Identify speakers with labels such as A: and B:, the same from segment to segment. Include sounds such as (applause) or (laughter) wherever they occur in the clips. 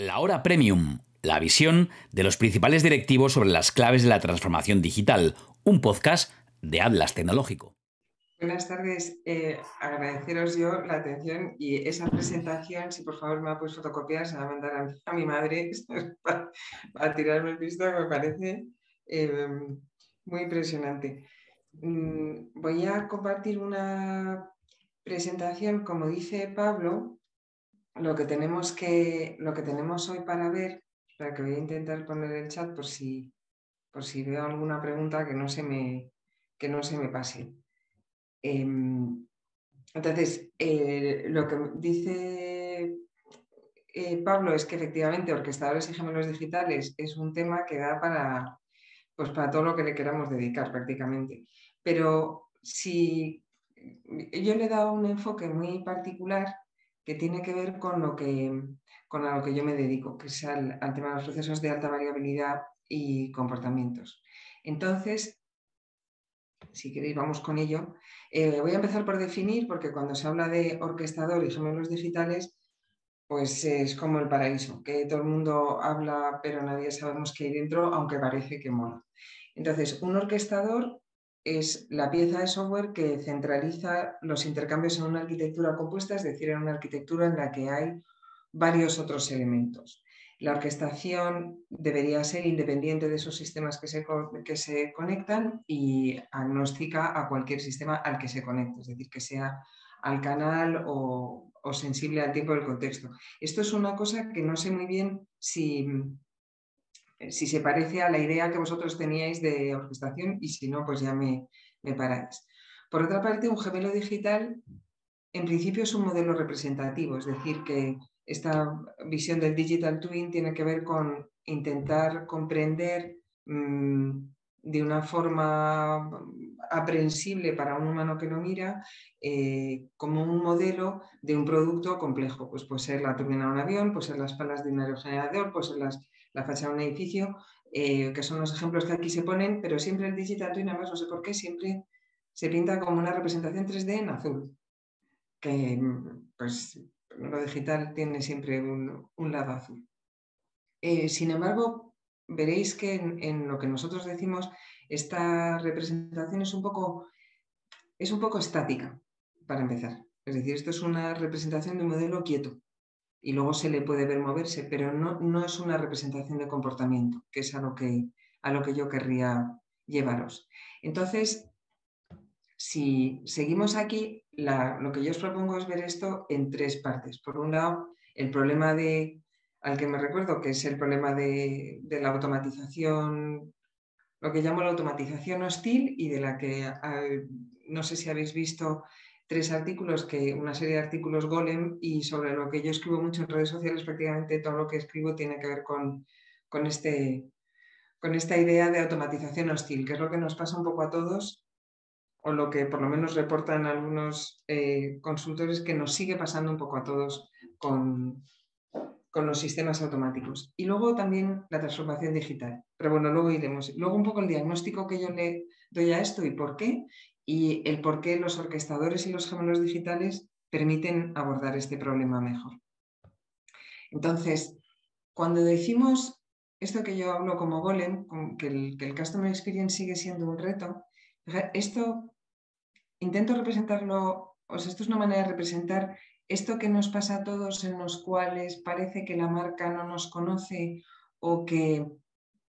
A: La hora premium, la visión de los principales directivos sobre las claves de la transformación digital, un podcast de Atlas Tecnológico.
B: Buenas tardes, eh, agradeceros yo la atención y esa presentación, si por favor me la puedes fotocopiar, se va a mandar a, mi madre (laughs) para, tirarme el pisto, me parece eh, muy impresionante. Mm, voy a compartir una presentación, como dice Pablo, lo que tenemos que, lo que tenemos hoy para ver, para que voy a intentar poner el chat por si, por si veo alguna pregunta que no se me, que no se me pase. Em, entonces, eh, lo que dice eh, Pablo es que efectivamente orquestadores y gemelos digitales es un tema que da para, pues para todo lo que le queramos dedicar prácticamente. Pero si yo le he dado un enfoque muy particular que tiene que ver con lo que, con que yo me dedico, que es al, tema de los procesos de alta variabilidad y comportamientos. Entonces, si queréis, vamos con ello. Eh, voy a empezar por definir, porque cuando se habla de orquestador y gemelos digitales, pues es como el paraíso, que todo el mundo habla, pero nadie sabemos qué hay dentro, aunque parece que mola. Entonces, un orquestador es la pieza de software que centraliza los intercambios en una arquitectura compuesta, es decir, en una arquitectura en la que hay varios otros elementos. La orquestación debería ser independiente de esos sistemas que se, que se conectan y agnóstica a cualquier sistema al que se conecte, es decir, que sea al canal o, o sensible al tiempo del contexto. Esto es una cosa que no sé muy bien si, si se parece a la idea que vosotros teníais de orquestación y si no, pues ya me, me paráis. Por otra parte, un gemelo digital en principio es un modelo representativo, es decir, que esta visión del digital twin tiene que ver con intentar comprender mm, de una forma aprehensible para un humano que lo mira eh, como un modelo de un producto complejo. Pues puede ser la turbina de un avión, puede ser las palas de un aerogenerador, puede ser las la fachada de un edificio, eh, que son los ejemplos que aquí se ponen, pero siempre el Digital Twin, además no sé por qué, siempre se pinta como una representación 3D en azul, que pues lo digital tiene siempre un, lado azul. Eh, sin embargo, veréis que en, lo que nosotros decimos, esta representación es un poco, es un poco estática, para empezar. Es decir, esto es una representación de un modelo quieto y luego se le puede ver moverse, pero no, no es una representación de comportamiento, que es a lo que, a lo que yo querría llevaros. Entonces, si seguimos aquí, lo que yo os propongo es ver esto en tres partes. Por un lado, el problema de, al que me recuerdo, que es el problema de, de la automatización, lo que llamo la automatización hostil y de la que no sé si habéis visto tres artículos, que, una serie de artículos Golem y sobre lo que yo escribo mucho en redes sociales, prácticamente todo lo que escribo tiene que ver con, con, este, con esta idea de automatización hostil, que es lo que nos pasa un poco a todos, o lo que por lo menos reportan algunos eh, consultores, que nos sigue pasando un poco a todos con, con los sistemas automáticos. Y luego también la transformación digital. Pero bueno, luego iremos. Luego un poco el diagnóstico que yo le doy a esto y por qué y el por qué los orquestadores y los gemelos digitales permiten abordar este problema mejor. Entonces, cuando decimos esto que yo hablo como golem, que el, que el Customer Experience sigue siendo un reto, esto intento representarlo, o sea, esto es una manera de representar esto que nos pasa a todos en los cuales parece que la marca no nos conoce o que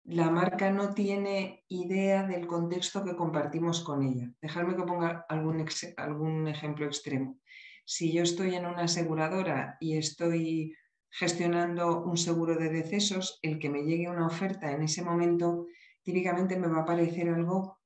B: la marca no tiene idea del contexto que compartimos con ella. Dejadme que ponga algún, algún ejemplo extremo. Si yo estoy en una aseguradora y estoy gestionando un seguro de decesos, el que me llegue una oferta en ese momento típicamente me va a parecer algo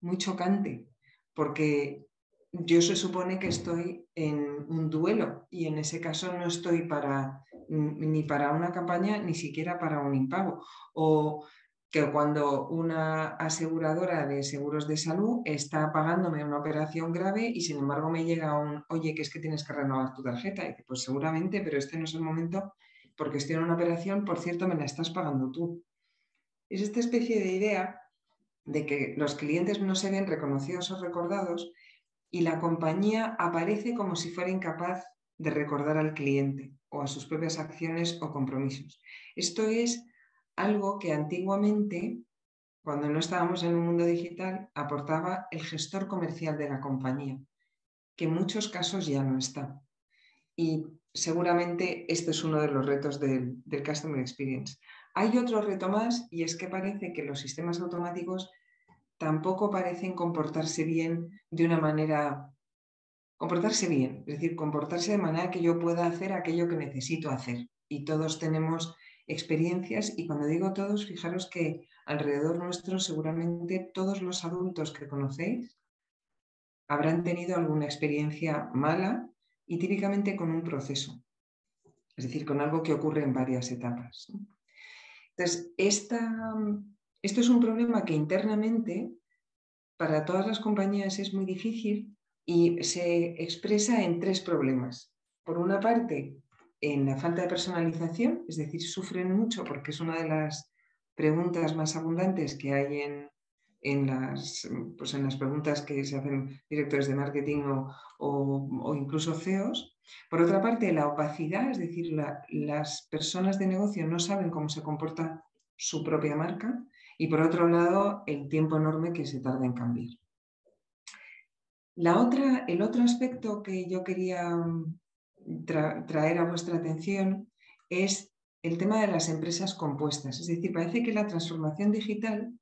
B: muy chocante, porque yo se supone que estoy en un duelo y en ese caso no estoy para ni para una campaña ni siquiera para un impago. O que cuando una aseguradora de seguros de salud está pagándome una operación grave y sin embargo me llega un, oye, que es que tienes que renovar tu tarjeta. Y dice, pues seguramente, pero este no es el momento porque estoy en una operación, por cierto, me la estás pagando tú. Es esta especie de idea de que los clientes no se ven reconocidos o recordados y la compañía aparece como si fuera incapaz de recordar al cliente o a sus propias acciones o compromisos. Esto es algo que antiguamente, cuando no estábamos en un mundo digital, aportaba el gestor comercial de la compañía, que en muchos casos ya no está. Y seguramente este es uno de los retos del, Customer Experience. Hay otro reto más y es que parece que los sistemas automáticos tampoco parecen comportarse bien de una manera comportarse bien, es decir, comportarse de manera que yo pueda hacer aquello que necesito hacer. Y todos tenemos experiencias y cuando digo todos, fijaros que alrededor nuestro seguramente todos los adultos que conocéis habrán tenido alguna experiencia mala y típicamente con un proceso, es decir, con algo que ocurre en varias etapas. Entonces, esto es un problema que internamente para todas las compañías es muy difícil y se expresa en tres problemas. Por una parte, en la falta de personalización, es decir, sufren mucho porque es una de las preguntas más abundantes que hay en, las, pues en las preguntas que se hacen directores de marketing o, incluso CEOs. Por otra parte, la opacidad, es decir, las personas de negocio no saben cómo se comporta su propia marca. Y por otro lado, el tiempo enorme que se tarda en cambiar. La otra, el otro aspecto que yo quería traer a vuestra atención es el tema de las empresas compuestas. Es decir, parece que la transformación digital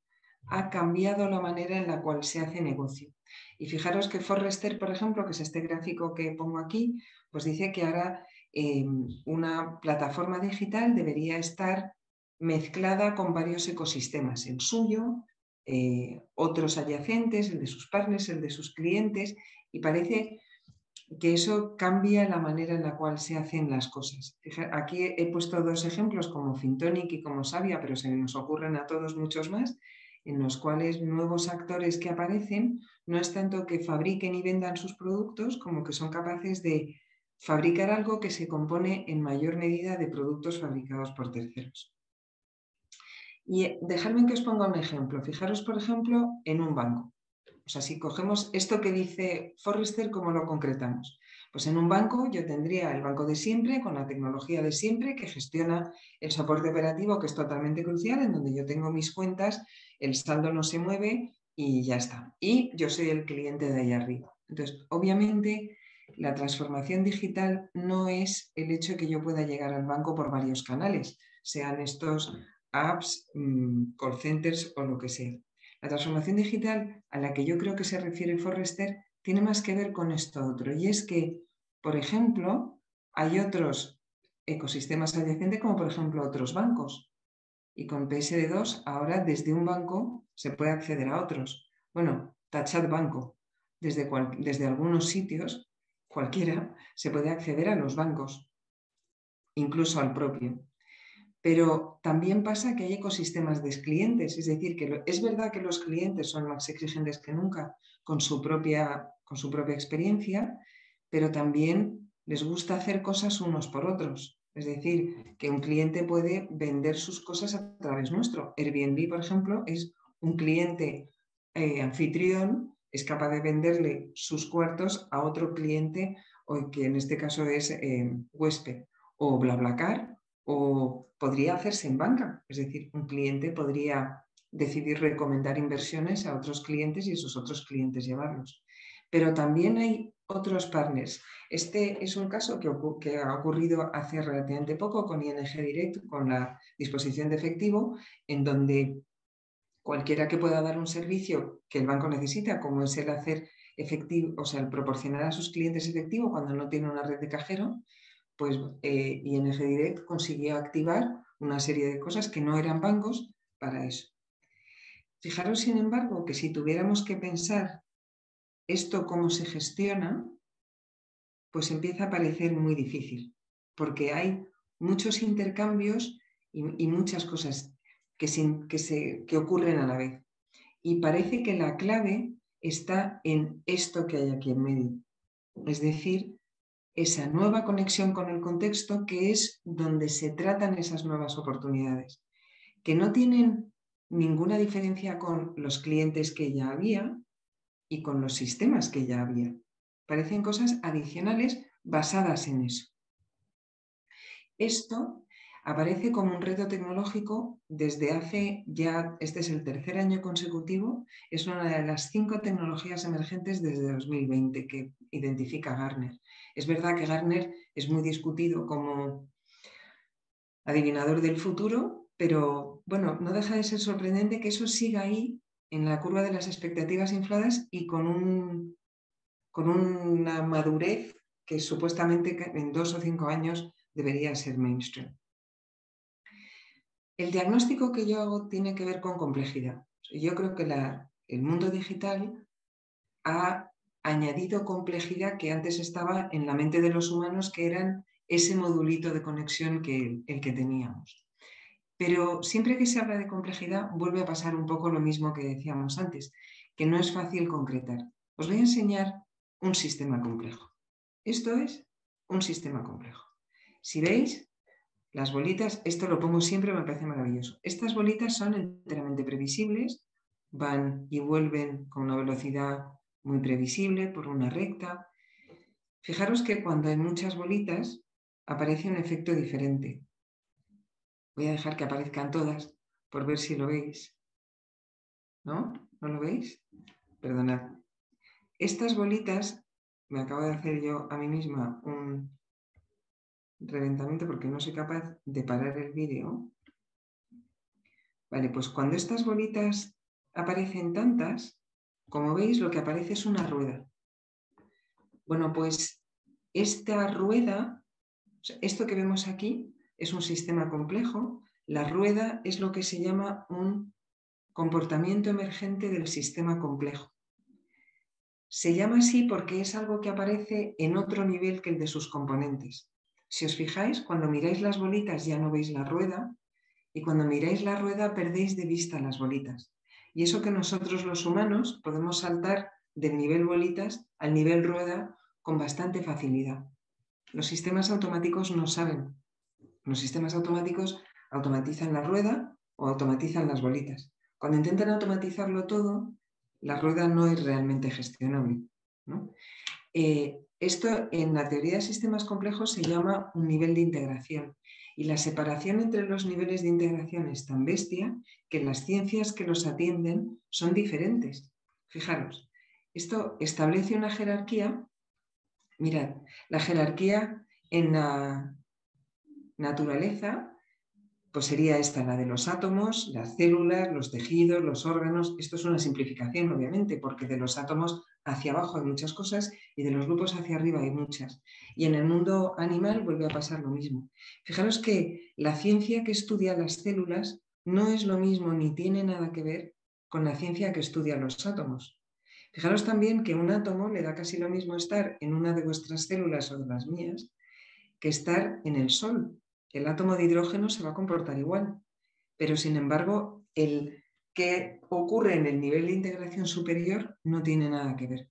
B: ha cambiado la manera en la cual se hace negocio. Y fijaros que Forrester, por ejemplo, que es este gráfico que pongo aquí, pues dice que ahora em, una plataforma digital debería estar mezclada con varios ecosistemas, el suyo, eh, otros adyacentes, el de sus partners, el de sus clientes, y parece que eso cambia la manera en la cual se hacen las cosas. Aquí he puesto dos ejemplos como Fintonic y como Sabia, pero se nos ocurren a todos muchos más, en los cuales nuevos actores que aparecen no es tanto que fabriquen y vendan sus productos, como que son capaces de fabricar algo que se compone en mayor medida de productos fabricados por terceros. Y eh, dejadme que os ponga un ejemplo. Fijaros, por ejemplo, en un banco. O sea, si cogemos esto que dice Forrester, ¿cómo lo concretamos? Pues en un banco yo tendría el banco de siempre, con la tecnología de siempre, que gestiona el soporte operativo, que es totalmente crucial, en donde yo tengo mis cuentas, el saldo no se mueve y ya está. Y yo soy el cliente de ahí arriba. Entonces, obviamente, la transformación digital no es el hecho de que yo pueda llegar al banco por varios canales, sean estos apps, mm, call centers o lo que sea. La transformación digital a la que yo creo que se refiere Forrester tiene más que ver con esto otro, y es que, por ejemplo, hay otros ecosistemas adyacentes como por ejemplo otros bancos. Y con PSD2 ahora desde un banco se puede acceder a otros. Bueno, Tachat Banco. Desde, desde algunos sitios, cualquiera, se puede acceder a los bancos, incluso al propio. Pero también pasa que hay ecosistemas de clientes, es decir, que es verdad que los clientes son más exigentes que nunca con su propia, con su propia experiencia, pero también les gusta hacer cosas unos por otros. Es decir, que un cliente puede vender sus cosas a través nuestro. Airbnb, por ejemplo, es un cliente eh, anfitrión, es capaz de venderle sus cuartos a otro cliente, que en este caso es eh, huésped, o BlaBlaCar, o podría hacerse en banca, es decir, un cliente podría decidir recomendar inversiones a otros clientes y esos otros clientes llevarlos. Pero también hay otros partners. Este es un caso que, ha ocurrido hace relativamente poco con ING Direct, con la disposición de efectivo, en donde cualquiera que pueda dar un servicio que el banco necesita, como es el hacer efectivo, o sea, el proporcionar a sus clientes efectivo cuando no tiene una red de cajero, pues eh, ING Direct consiguió activar una serie de cosas que no eran bancos para eso. Fijaros, sin embargo, que si tuviéramos que pensar esto cómo se gestiona, pues empieza a parecer muy difícil, porque hay muchos intercambios y, muchas cosas que, que, se, que ocurren a la vez. Y parece que la clave está en esto que hay aquí en medio, es decir, esa nueva conexión con el contexto que es donde se tratan esas nuevas oportunidades, que no tienen ninguna diferencia con los clientes que ya había y con los sistemas que ya había. Parecen cosas adicionales basadas en eso. Esto aparece como un reto tecnológico desde hace ya, este es el tercer año consecutivo, es una de las cinco tecnologías emergentes desde 2020 que identifica Garner. Es verdad que Garner es muy discutido como adivinador del futuro, pero bueno, no deja de ser sorprendente que eso siga ahí en la curva de las expectativas infladas y con, un, con una madurez que supuestamente en dos o cinco años debería ser mainstream. El diagnóstico que yo hago tiene que ver con complejidad. Yo creo que el mundo digital ha añadido complejidad que antes estaba en la mente de los humanos, que eran ese modulito de conexión que el que teníamos. Pero siempre que se habla de complejidad, vuelve a pasar un poco lo mismo que decíamos antes, que no es fácil concretar. Os voy a enseñar un sistema complejo. Esto es un sistema complejo. Si veis, las bolitas, esto lo pongo siempre, me parece maravilloso. Estas bolitas son enteramente previsibles, van y vuelven con una velocidad muy previsible por una recta. Fijaros que cuando hay muchas bolitas aparece un efecto diferente. Voy a dejar que aparezcan todas por ver si lo veis. ¿No? ¿No lo veis? Perdonad. Estas bolitas, me acabo de hacer yo a mí misma un, reventamiento porque no soy capaz de parar el vídeo. Vale, pues cuando estas bolitas aparecen tantas, como veis, lo que aparece es una rueda. Bueno, pues esta rueda, esto que vemos aquí, es un sistema complejo. La rueda es lo que se llama un comportamiento emergente del sistema complejo. Se llama así porque es algo que aparece en otro nivel que el de sus componentes. Si os fijáis, cuando miráis las bolitas ya no veis la rueda y cuando miráis la rueda perdéis de vista las bolitas. Y eso que nosotros los humanos podemos saltar del nivel bolitas al nivel rueda con bastante facilidad. Los sistemas automáticos no saben. Los sistemas automáticos automatizan la rueda o automatizan las bolitas. Cuando intentan automatizarlo todo, la rueda no es realmente gestionable. Eh, esto en la teoría de sistemas complejos se llama un nivel de integración y la separación entre los niveles de integración es tan bestia que las ciencias que los atienden son diferentes. Fijaros, esto establece una jerarquía. Mirad, la jerarquía en la naturaleza pues sería esta, la de los átomos, las células, los tejidos, los órganos. Esto es una simplificación, obviamente, porque de los átomos hacia abajo hay muchas cosas y de los grupos hacia arriba hay muchas. Y en el mundo animal vuelve a pasar lo mismo. Fijaros que la ciencia que estudia las células no es lo mismo ni tiene nada que ver con la ciencia que estudia los átomos. Fijaros también que un átomo le da casi lo mismo estar en una de vuestras células o de las mías que estar en el Sol. El átomo de hidrógeno se va a comportar igual, pero sin embargo el que ocurre en el nivel de integración superior no tiene nada que ver.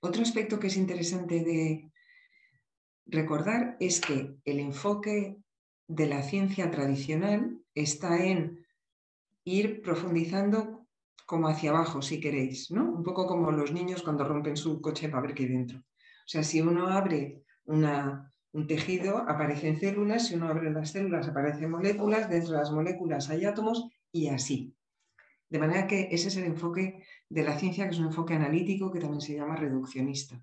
B: Otro aspecto que es interesante de recordar es que el enfoque de la ciencia tradicional está en ir profundizando como hacia abajo, si queréis, ¿no? Un poco como los niños cuando rompen su coche para ver qué hay dentro. O sea, si uno abre un tejido, aparecen células, si uno abre las células, aparecen moléculas, dentro de las moléculas hay átomos y así. De manera que ese es el enfoque de la ciencia, que es un enfoque analítico que también se llama reduccionista.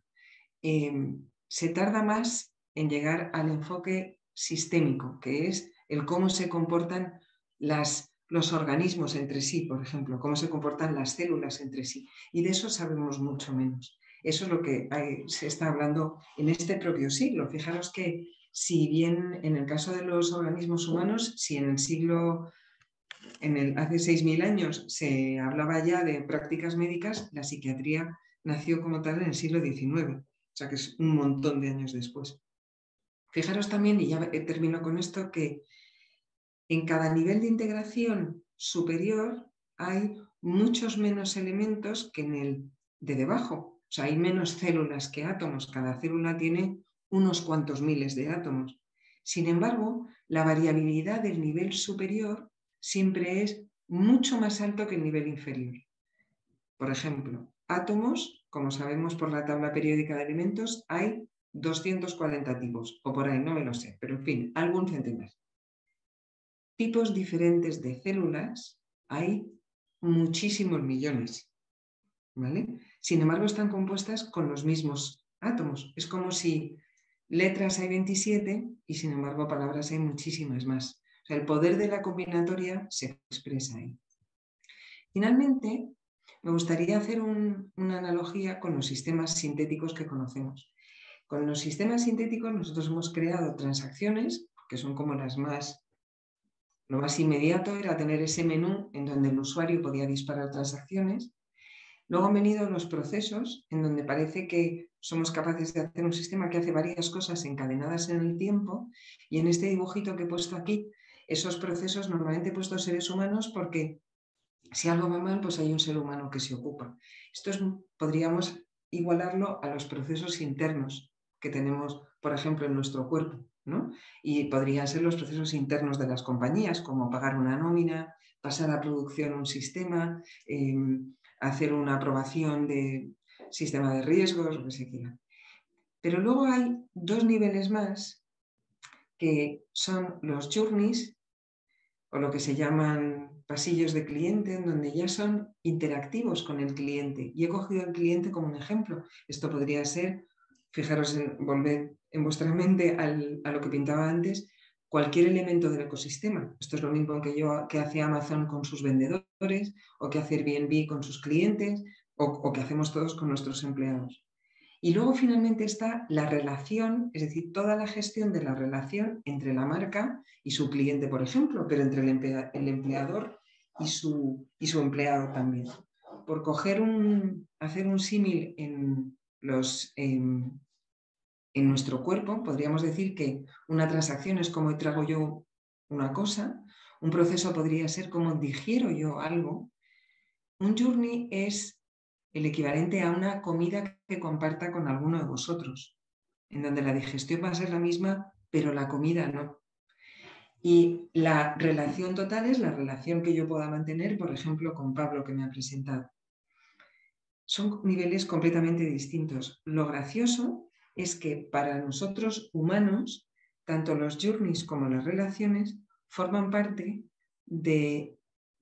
B: Em, se tarda más en llegar al enfoque sistémico, que es el cómo se comportan los organismos entre sí, por ejemplo, cómo se comportan las células entre sí. Y de eso sabemos mucho menos. Eso es lo que se está hablando en este propio siglo. Fijaros que si bien en el caso de los organismos humanos, si en el siglo en el, hace 6.000 años se hablaba ya de prácticas médicas, la psiquiatría nació como tal en el siglo XIX, o sea que es un montón de años después. Fijaros también, y ya termino con esto, que en cada nivel de integración superior hay muchos menos elementos que en el de debajo. O sea, hay menos células que átomos. Cada célula tiene unos cuantos miles de átomos. Sin embargo, la variabilidad del nivel superior siempre es mucho más alto que el nivel inferior. Por ejemplo, átomos, como sabemos por la tabla periódica de elementos, hay 240 tipos, o por ahí, no me lo sé, pero en fin, algún centenar. Tipos diferentes de células hay muchísimos millones, ¿vale? Sin embargo, están compuestas con los mismos átomos. Es como si letras hay 27 y sin embargo palabras hay muchísimas más. El poder de la combinatoria se expresa ahí. Finalmente, me gustaría hacer una analogía con los sistemas sintéticos que conocemos. Con los sistemas sintéticos nosotros hemos creado transacciones, que son como las más... Lo más inmediato era tener ese menú en donde el usuario podía disparar transacciones. Luego han venido los procesos, en donde parece que somos capaces de hacer un sistema que hace varias cosas encadenadas en el tiempo. Y en este dibujito que he puesto aquí, esos procesos normalmente he puesto seres humanos porque si algo va mal, pues hay un ser humano que se ocupa. Esto podríamos igualarlo a los procesos internos que tenemos, por ejemplo, en nuestro cuerpo. ¿no? Y podrían ser los procesos internos de las compañías, como pagar una nómina, pasar a producción un sistema, em, hacer una aprobación de sistema de riesgos, lo que se quiera. Pero luego hay dos niveles más que son los journeys o lo que se llaman pasillos de cliente, en donde ya son interactivos con el cliente. Y he cogido al cliente como un ejemplo. Esto podría ser, fijaros, en, volver en vuestra mente a lo que pintaba antes, cualquier elemento del ecosistema. Esto es lo mismo que, yo, que hace Amazon con sus vendedores, o que hace Airbnb con sus clientes, o que hacemos todos con nuestros empleados. Y luego finalmente está la relación, es decir, toda la gestión de la relación entre la marca y su cliente, por ejemplo, pero entre el, empleador y su, y su, empleado también. Por coger un, hacer un símil en, los, en, en nuestro cuerpo, podríamos decir que una transacción es como trago yo una cosa, un proceso podría ser como digiero yo algo, un journey es el equivalente a una comida que comparta con alguno de vosotros, en donde la digestión va a ser la misma, pero la comida no. Y la relación total es la relación que yo pueda mantener, por ejemplo, con Pablo que me ha presentado. Son niveles completamente distintos. Lo gracioso es que para nosotros humanos, tanto los journeys como las relaciones forman parte de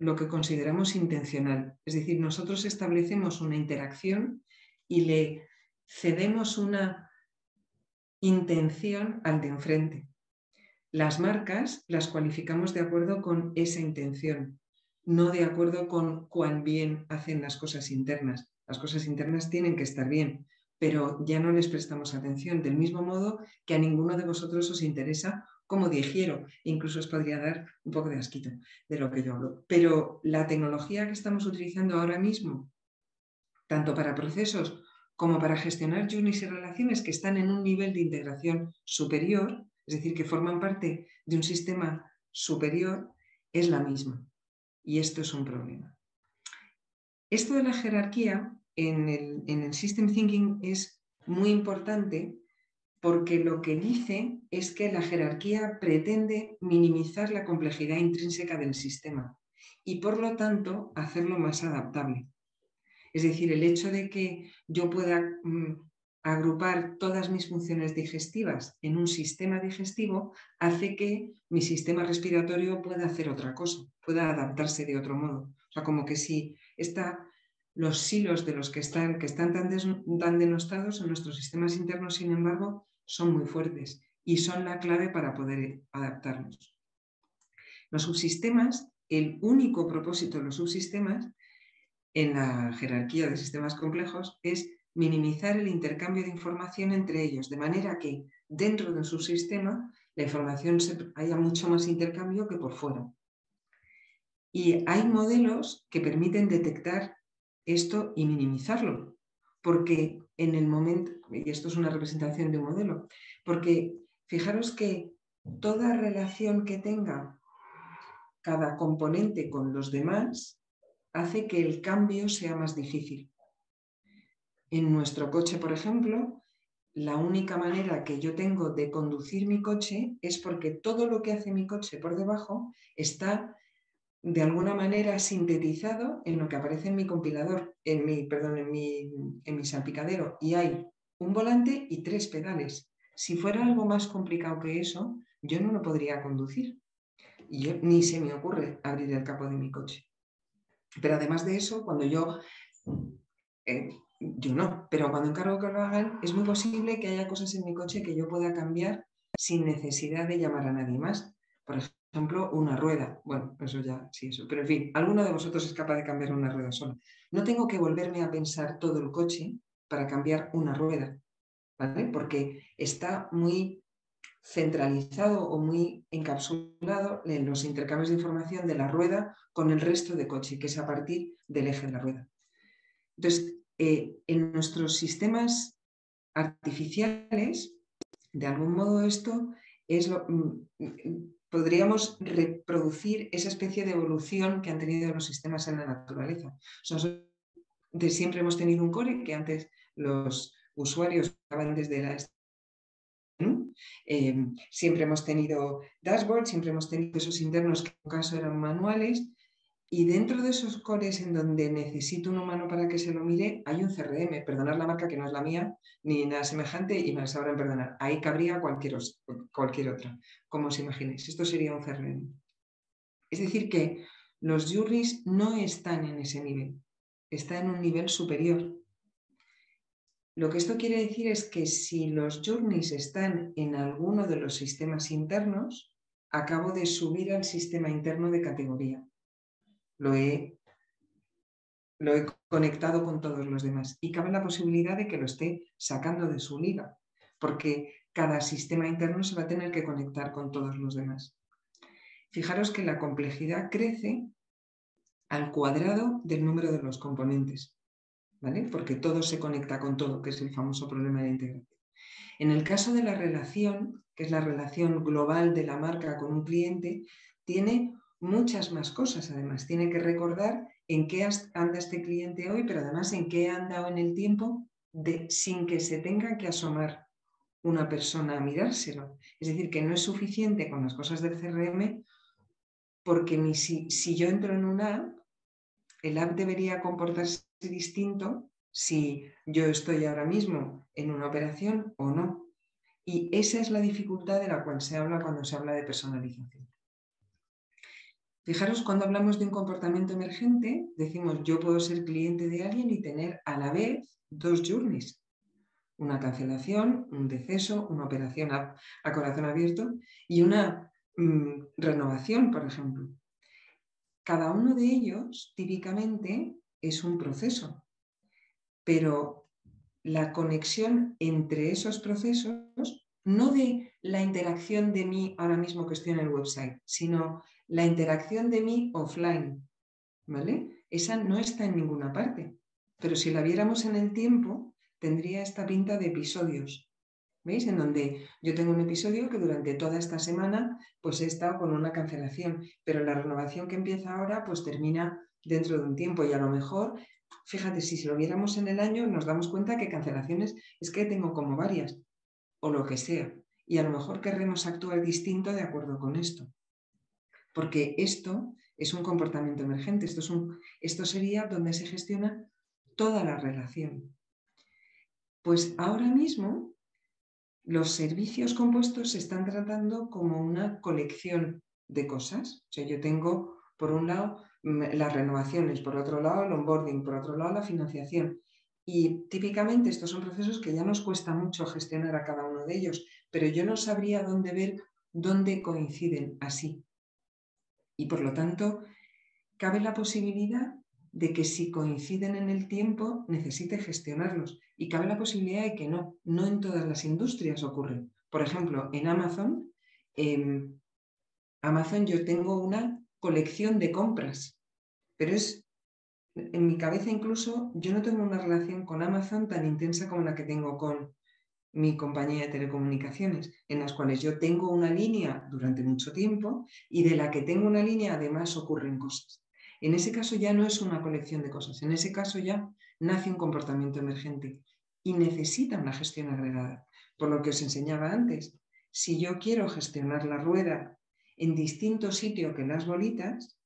B: lo que consideramos intencional. Es decir, nosotros establecemos una interacción y le cedemos una intención al de enfrente. Las marcas las cualificamos de acuerdo con esa intención, no de acuerdo con cuán bien hacen las cosas internas. Las cosas internas tienen que estar bien, pero ya no les prestamos atención, del mismo modo que a ninguno de vosotros os interesa como digiero, incluso os podría dar un poco de asquito de lo que yo hablo. Pero la tecnología que estamos utilizando ahora mismo, tanto para procesos como para gestionar journeys y relaciones que están en un nivel de integración superior, es decir, que forman parte de un sistema superior, es la misma. Y esto es un problema. Esto de la jerarquía en el, en el System Thinking es muy importante porque lo que dice es que la jerarquía pretende minimizar la complejidad intrínseca del sistema y por lo tanto hacerlo más adaptable. Es decir, el hecho de que yo pueda mm, agrupar todas mis funciones digestivas en un sistema digestivo hace que mi sistema respiratorio pueda hacer otra cosa, pueda adaptarse de otro modo. O sea, como que si está, los silos de los que están, tan denostados en nuestros sistemas internos, sin embargo, son muy fuertes y son la clave para poder adaptarnos. Los subsistemas, el único propósito de los subsistemas en la jerarquía de sistemas complejos es minimizar el intercambio de información entre ellos, de manera que dentro de un subsistema la información haya mucho más intercambio que por fuera. Y hay modelos que permiten detectar esto y minimizarlo, porque en el momento, y esto es una representación de un modelo, porque fijaros que toda relación que tenga cada componente con los demás hace que el cambio sea más difícil. En nuestro coche, por ejemplo, la única manera que yo tengo de conducir mi coche es porque todo lo que hace mi coche por debajo está de alguna manera sintetizado en lo que aparece en mi compilador, en mi, perdón, en mi, en mi salpicadero, y hay un volante y tres pedales. Si fuera algo más complicado que eso, yo no lo podría conducir. Y ni se me ocurre abrir el capó de mi coche. Pero además de eso, cuando yo, eh, yo no, pero cuando encargo que lo hagan, es muy posible que haya cosas en mi coche que yo pueda cambiar sin necesidad de llamar a nadie más. Por ejemplo, una rueda. Bueno, eso ya, sí, eso. Pero en fin, alguno de vosotros es capaz de cambiar una rueda sola. No tengo que volverme a pensar todo el coche para cambiar una rueda, ¿vale? Porque está muy centralizado o muy encapsulado en los intercambios de información de la rueda con el resto de coche, que es a partir del eje de la rueda. Entonces, eh, en nuestros sistemas artificiales, de algún modo esto es lo, mm, podríamos reproducir esa especie de evolución que han tenido los sistemas en la naturaleza. de siempre hemos tenido un core que antes los usuarios estaban desde la eh, siempre hemos tenido dashboards, siempre hemos tenido esos internos que en un caso eran manuales y dentro de esos cores en donde necesito un humano para que se lo mire, hay un CRM, perdonar la marca que no es la mía, ni nada semejante, y me sabrán perdonar. Ahí cabría cualquier, cualquier otra, como os imaginéis. Esto sería un CRM. Es decir, que los juries no están en ese nivel, están en un nivel superior. Lo que esto quiere decir es que si los journeys están en alguno de los sistemas internos, acabo de subir al sistema interno de categoría lo he, lo he conectado con todos los demás. Y cabe la posibilidad de que lo esté sacando de su liga, porque cada sistema interno se va a tener que conectar con todos los demás. Fijaros que la complejidad crece al cuadrado del número de los componentes, ¿vale? Porque todo se conecta con todo, que es el famoso problema de integración. En el caso de la relación, que es la relación global de la marca con un cliente, tiene muchas más cosas. Además, tiene que recordar en qué anda este cliente hoy, pero además en qué ha andado en el tiempo sin que se tenga que asomar una persona a mirárselo. Es decir, que no es suficiente con las cosas del CRM porque si, si yo entro en una app, el app debería comportarse distinto si yo estoy ahora mismo en una operación o no. Y esa es la dificultad de la cual se habla cuando se habla de personalización. Fijaros, cuando hablamos de un comportamiento emergente, decimos yo puedo ser cliente de alguien y tener a la vez dos journeys. Una cancelación, un deceso, una operación a, corazón abierto y una mm, renovación, por ejemplo. Cada uno de ellos típicamente es un proceso, pero la conexión entre esos procesos, no de la interacción de mí ahora mismo que estoy en el website, sino la interacción de mí offline, ¿vale? Esa no está en ninguna parte, pero si la viéramos en el tiempo, tendría esta pinta de episodios. ¿Veis? En donde yo tengo un episodio que durante toda esta semana pues he estado con una cancelación, pero la renovación que empieza ahora pues termina dentro de un tiempo y a lo mejor, fíjate, si lo viéramos en el año nos damos cuenta que cancelaciones es que tengo como varias o lo que sea y a lo mejor querremos actuar distinto de acuerdo con esto porque esto es un comportamiento emergente, esto, es un, esto sería donde se gestiona toda la relación. Pues ahora mismo los servicios compuestos se están tratando como una colección de cosas. O sea, yo tengo, por un lado, mm, las renovaciones, por otro lado, el onboarding, por otro lado, la financiación. Y típicamente estos son procesos que ya nos cuesta mucho gestionar a cada uno de ellos, pero yo no sabría dónde ver dónde coinciden así. Y por lo tanto, cabe la posibilidad de que si coinciden en el tiempo necesite gestionarlos. Y cabe la posibilidad de que no, no en todas las industrias ocurre. Por ejemplo, en Amazon, en Amazon yo tengo una colección de compras, pero es, en mi cabeza incluso, yo no tengo una relación con Amazon tan intensa como la que tengo con mi compañía de telecomunicaciones, en las cuales yo tengo una línea durante mucho tiempo y de la que tengo una línea además ocurren cosas. En ese caso ya no es una colección de cosas, en ese caso ya nace un comportamiento emergente y necesita una gestión agregada. Por lo que os enseñaba antes, si yo quiero gestionar la rueda en distinto sitio que las bolitas,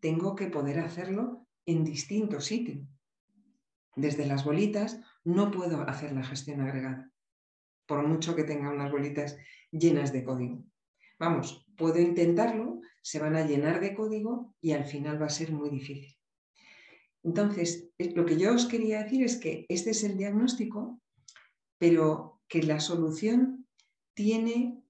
B: tengo que poder hacerlo en distinto sitio. Desde las bolitas no puedo hacer la gestión agregada por mucho que tenga unas bolitas llenas de código. Vamos, puedo intentarlo, se van a llenar de código y al final va a ser muy difícil. Entonces, lo que yo os quería decir es que este es el diagnóstico, pero que la solución tiene,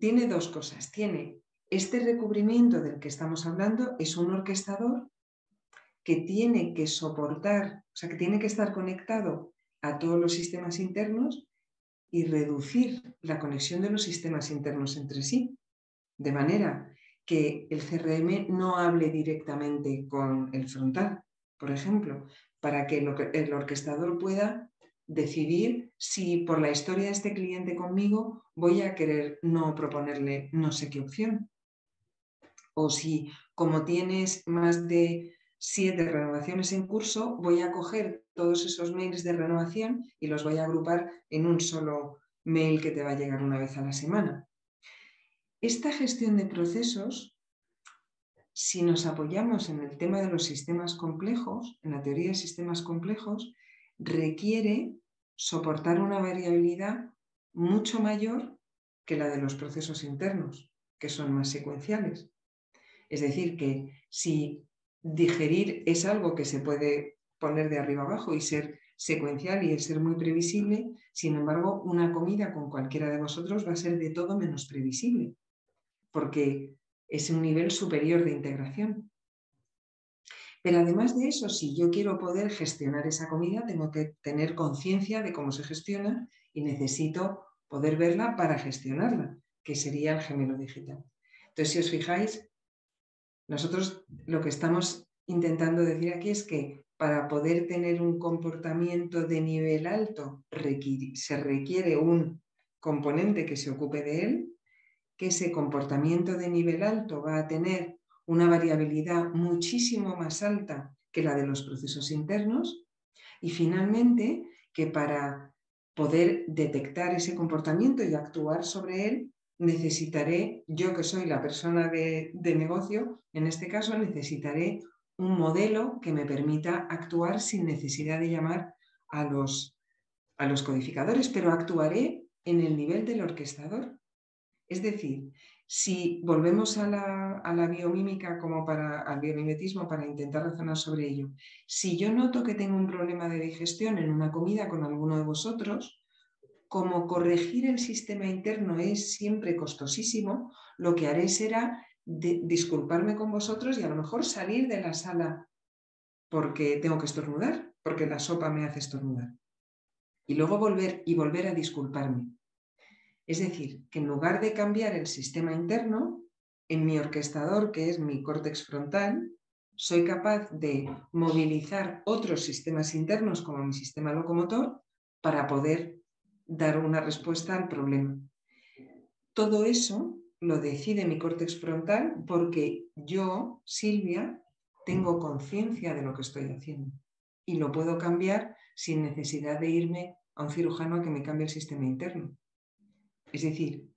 B: tiene dos cosas. Tiene este recubrimiento del que estamos hablando, es un orquestador que tiene que soportar, o sea, que tiene que estar conectado a todos los sistemas internos y reducir la conexión de los sistemas internos entre sí, de manera que el CRM no hable directamente con el frontal, por ejemplo, para que el orquestador pueda decidir si por la historia de este cliente conmigo voy a querer no proponerle no sé qué opción. O si como tienes más de siete renovaciones en curso, voy a coger todos esos mails de renovación y los voy a agrupar en un solo mail que te va a llegar una vez a la semana. Esta gestión de procesos, si nos apoyamos en el tema de los sistemas complejos, en la teoría de sistemas complejos, requiere soportar una variabilidad mucho mayor que la de los procesos internos, que son más secuenciales. Es decir, que si digerir es algo que se puede poner de arriba abajo y ser secuencial y ser muy previsible, sin embargo, una comida con cualquiera de vosotros va a ser de todo menos previsible, porque es un nivel superior de integración. Pero además de eso, si yo quiero poder gestionar esa comida, tengo que tener conciencia de cómo se gestiona y necesito poder verla para gestionarla, que sería el gemelo digital. Entonces, si os fijáis, nosotros lo que estamos intentando decir aquí es que para poder tener un comportamiento de nivel alto se requiere un componente que se ocupe de él, que ese comportamiento de nivel alto va a tener una variabilidad muchísimo más alta que la de los procesos internos y finalmente que para poder detectar ese comportamiento y actuar sobre él, necesitaré, yo que soy la persona de, negocio, en este caso necesitaré un modelo que me permita actuar sin necesidad de llamar a los, a los codificadores, pero actuaré en el nivel del orquestador. Es decir, si volvemos a la, biomímica como para, al biomimetismo para intentar razonar sobre ello, si yo noto que tengo un problema de digestión en una comida con alguno de vosotros, como corregir el sistema interno es siempre costosísimo, lo que haré será disculparme con vosotros y a lo mejor salir de la sala porque tengo que estornudar, porque la sopa me hace estornudar. Y luego volver y volver a disculparme. Es decir, que en lugar de cambiar el sistema interno, en mi orquestador, que es mi córtex frontal, soy capaz de movilizar otros sistemas internos como mi sistema locomotor para poder dar una respuesta al problema. Todo eso lo decide mi córtex frontal porque yo, Silvia, tengo conciencia de lo que estoy haciendo y lo puedo cambiar sin necesidad de irme a un cirujano a que me cambie el sistema interno. Es decir,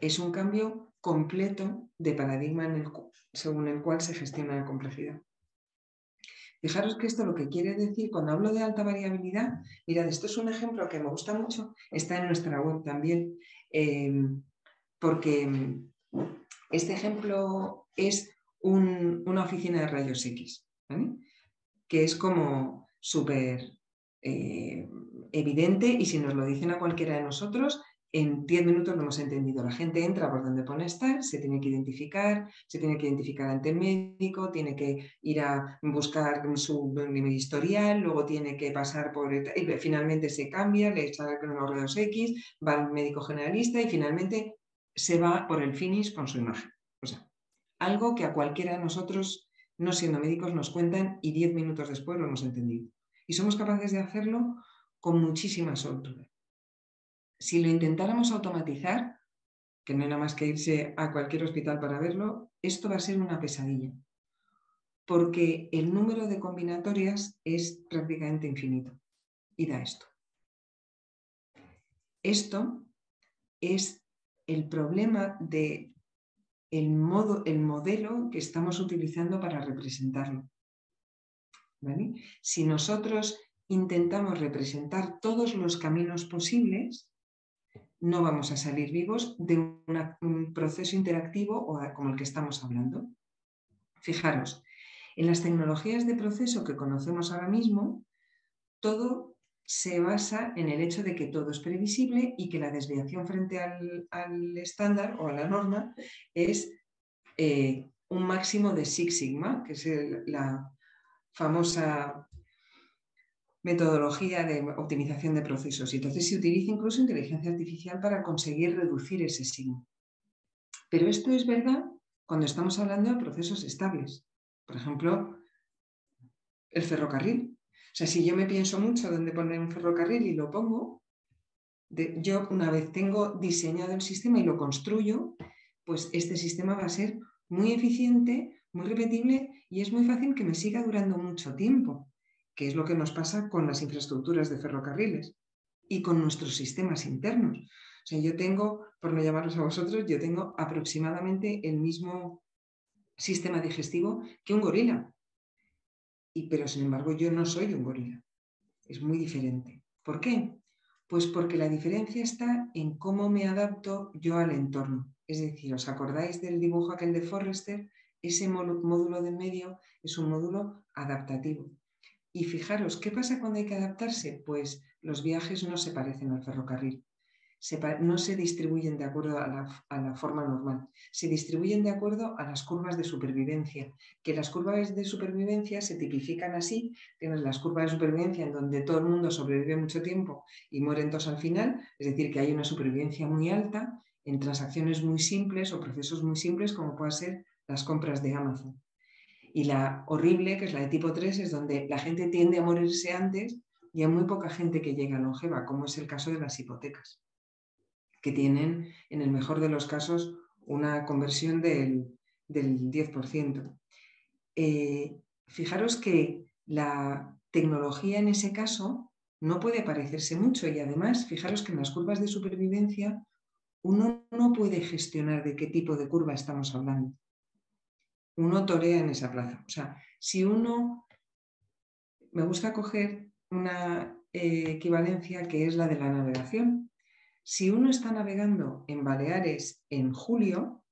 B: es un cambio completo de paradigma según el cual se gestiona la complejidad. Fijaros que esto lo que quiere decir, cuando hablo de alta variabilidad, mirad, esto es un ejemplo que me gusta mucho, está en nuestra web también, em, porque este ejemplo es una oficina de rayos X, que es como súper eh, evidente y si nos lo dicen a cualquiera de nosotros, en 10 minutos lo hemos entendido. La gente entra por donde pone estar, se tiene que identificar, se tiene que identificar ante el médico, tiene que ir a buscar su historial, luego tiene que pasar por... Y finalmente se cambia, le echa los rayos X, va al médico generalista y finalmente se va por el finish con su imagen. O sea, algo que a cualquiera de nosotros, no siendo médicos, nos cuentan y 10 minutos después lo hemos entendido. Y somos capaces de hacerlo con muchísima soltura si lo intentáramos automatizar, que no hay nada más que irse a cualquier hospital para verlo, esto va a ser una pesadilla, porque el número de combinatorias es prácticamente infinito y da esto. Esto es el problema de el, modo, el modelo que estamos utilizando para representarlo. Si nosotros intentamos representar todos los caminos posibles, no vamos a salir vivos de un proceso interactivo o como el que estamos hablando. Fijaros, en las tecnologías de proceso que conocemos ahora mismo, todo se basa en el hecho de que todo es previsible y que la desviación frente al, estándar o a la norma es eh, un máximo de Six Sigma, que es la famosa metodología de optimización de procesos. Y entonces se utiliza incluso inteligencia artificial para conseguir reducir ese signo. Pero esto es verdad cuando estamos hablando de procesos estables. Por ejemplo, el ferrocarril. O sea, si yo me pienso mucho dónde poner un ferrocarril y lo pongo, yo una vez tengo diseñado el sistema y lo construyo, pues este sistema va a ser muy eficiente, muy repetible y es muy fácil que me siga durando mucho tiempo que es lo que nos pasa con las infraestructuras de ferrocarriles y con nuestros sistemas internos. O sea, yo tengo, por no llamarlos a vosotros, yo tengo aproximadamente el mismo sistema digestivo que un gorila. Y, pero sin embargo, yo no soy un gorila. Es muy diferente. ¿Por qué? Pues porque la diferencia está en cómo me adapto yo al entorno. Es decir, ¿os acordáis del dibujo aquel de Forrester? Ese módulo de medio es un módulo adaptativo. Y fijaros, ¿qué pasa cuando hay que adaptarse? Pues los viajes no se parecen al ferrocarril. no se distribuyen de acuerdo a la, forma normal, se distribuyen de acuerdo a las curvas de supervivencia, que las curvas de supervivencia se tipifican así, tienes las curvas de supervivencia en donde todo el mundo sobrevive mucho tiempo y mueren todos al final, es decir, que hay una supervivencia muy alta en transacciones muy simples o procesos muy simples como pueden ser las compras de Amazon. Y la horrible, que es la de tipo 3, es donde la gente tiende a morirse antes y hay muy poca gente que llega a longeva, como es el caso de las hipotecas, que tienen, en el mejor de los casos, una conversión del, 10%. Eh, fijaros que la tecnología en ese caso no puede parecerse mucho y además, fijaros que en las curvas de supervivencia uno no puede gestionar de qué tipo de curva estamos hablando uno torea en esa plaza. O sea, si uno, me gusta coger una eh, equivalencia que es la de la navegación. Si uno está navegando en Baleares en julio,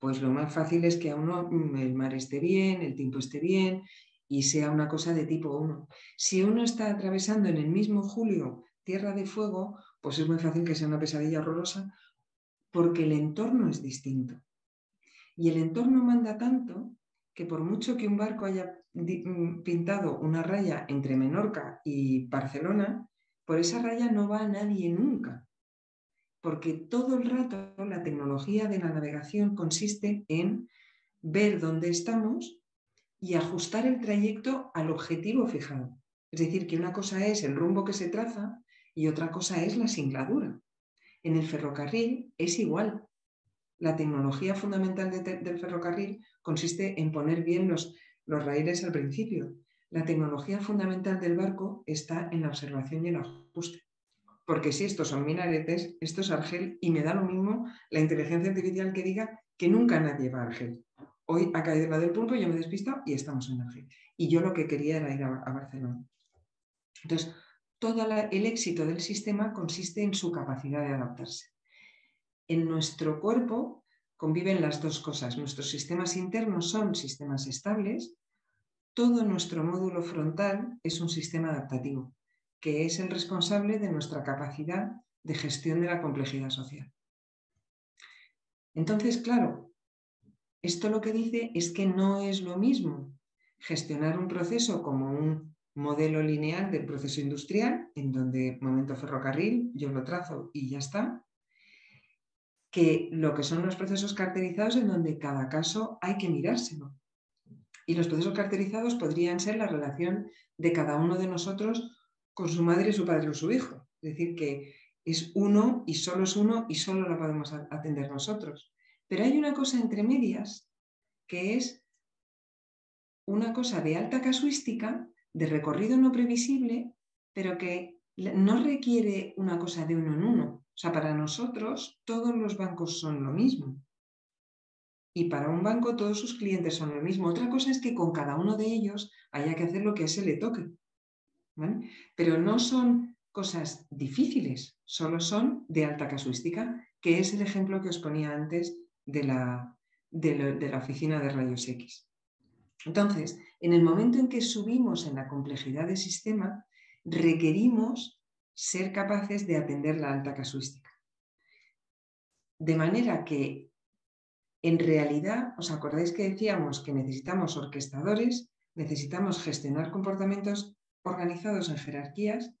B: pues lo más fácil es que a uno mm, el mar esté bien, el tiempo esté bien y sea una cosa de tipo 1. Si uno está atravesando en el mismo julio Tierra de Fuego, pues es muy fácil que sea una pesadilla horrorosa porque el entorno es distinto. Y el entorno manda tanto que por mucho que un barco haya mm, pintado una raya entre Menorca y Barcelona, por esa raya no va nadie nunca. Porque todo el rato la tecnología de la navegación consiste en ver dónde estamos y ajustar el trayecto al objetivo fijado. Es decir, que una cosa es el rumbo que se traza y otra cosa es la singladura. En el ferrocarril es igual la tecnología fundamental del ferrocarril consiste en poner bien los, raíles al principio. La tecnología fundamental del barco está en la observación y el ajuste. Porque si estos son minaretes, esto es Argel y me da lo mismo la inteligencia artificial que diga que nunca nadie va a Argel. Hoy ha caído la del pulpo, yo me he despistado y estamos en Argel. Y yo lo que quería era ir a, Barcelona. Entonces, todo el éxito del sistema consiste en su capacidad de adaptarse en nuestro cuerpo conviven las dos cosas. Nuestros sistemas internos son sistemas estables, todo nuestro módulo frontal es un sistema adaptativo, que es el responsable de nuestra capacidad de gestión de la complejidad social. Entonces, claro, esto lo que dice es que no es lo mismo gestionar un proceso como un modelo lineal del proceso industrial, en donde momento ferrocarril, yo lo trazo y ya está, que lo que son los procesos caracterizados en donde cada caso hay que mirárselo. Y los procesos caracterizados podrían ser la relación de cada uno de nosotros con su madre, su padre o su hijo. Es decir, que es uno y solo es uno y solo lo podemos atender nosotros. Pero hay una cosa entre medias que es una cosa de alta casuística, de recorrido no previsible, pero que no requiere una cosa de uno en uno, o sea, para nosotros todos los bancos son lo mismo. Y para un banco todos sus clientes son lo mismo. Otra cosa es que con cada uno de ellos haya que hacer lo que a ese le toque. Pero no son cosas difíciles, solo son de alta casuística, que es el ejemplo que os ponía antes de la, de la oficina de rayos X. Entonces, en el momento en que subimos en la complejidad del sistema, requerimos ser capaces de atender la alta casuística. De manera que, en realidad, ¿os acordáis que decíamos que necesitamos orquestadores, necesitamos gestionar comportamientos organizados en jerarquías,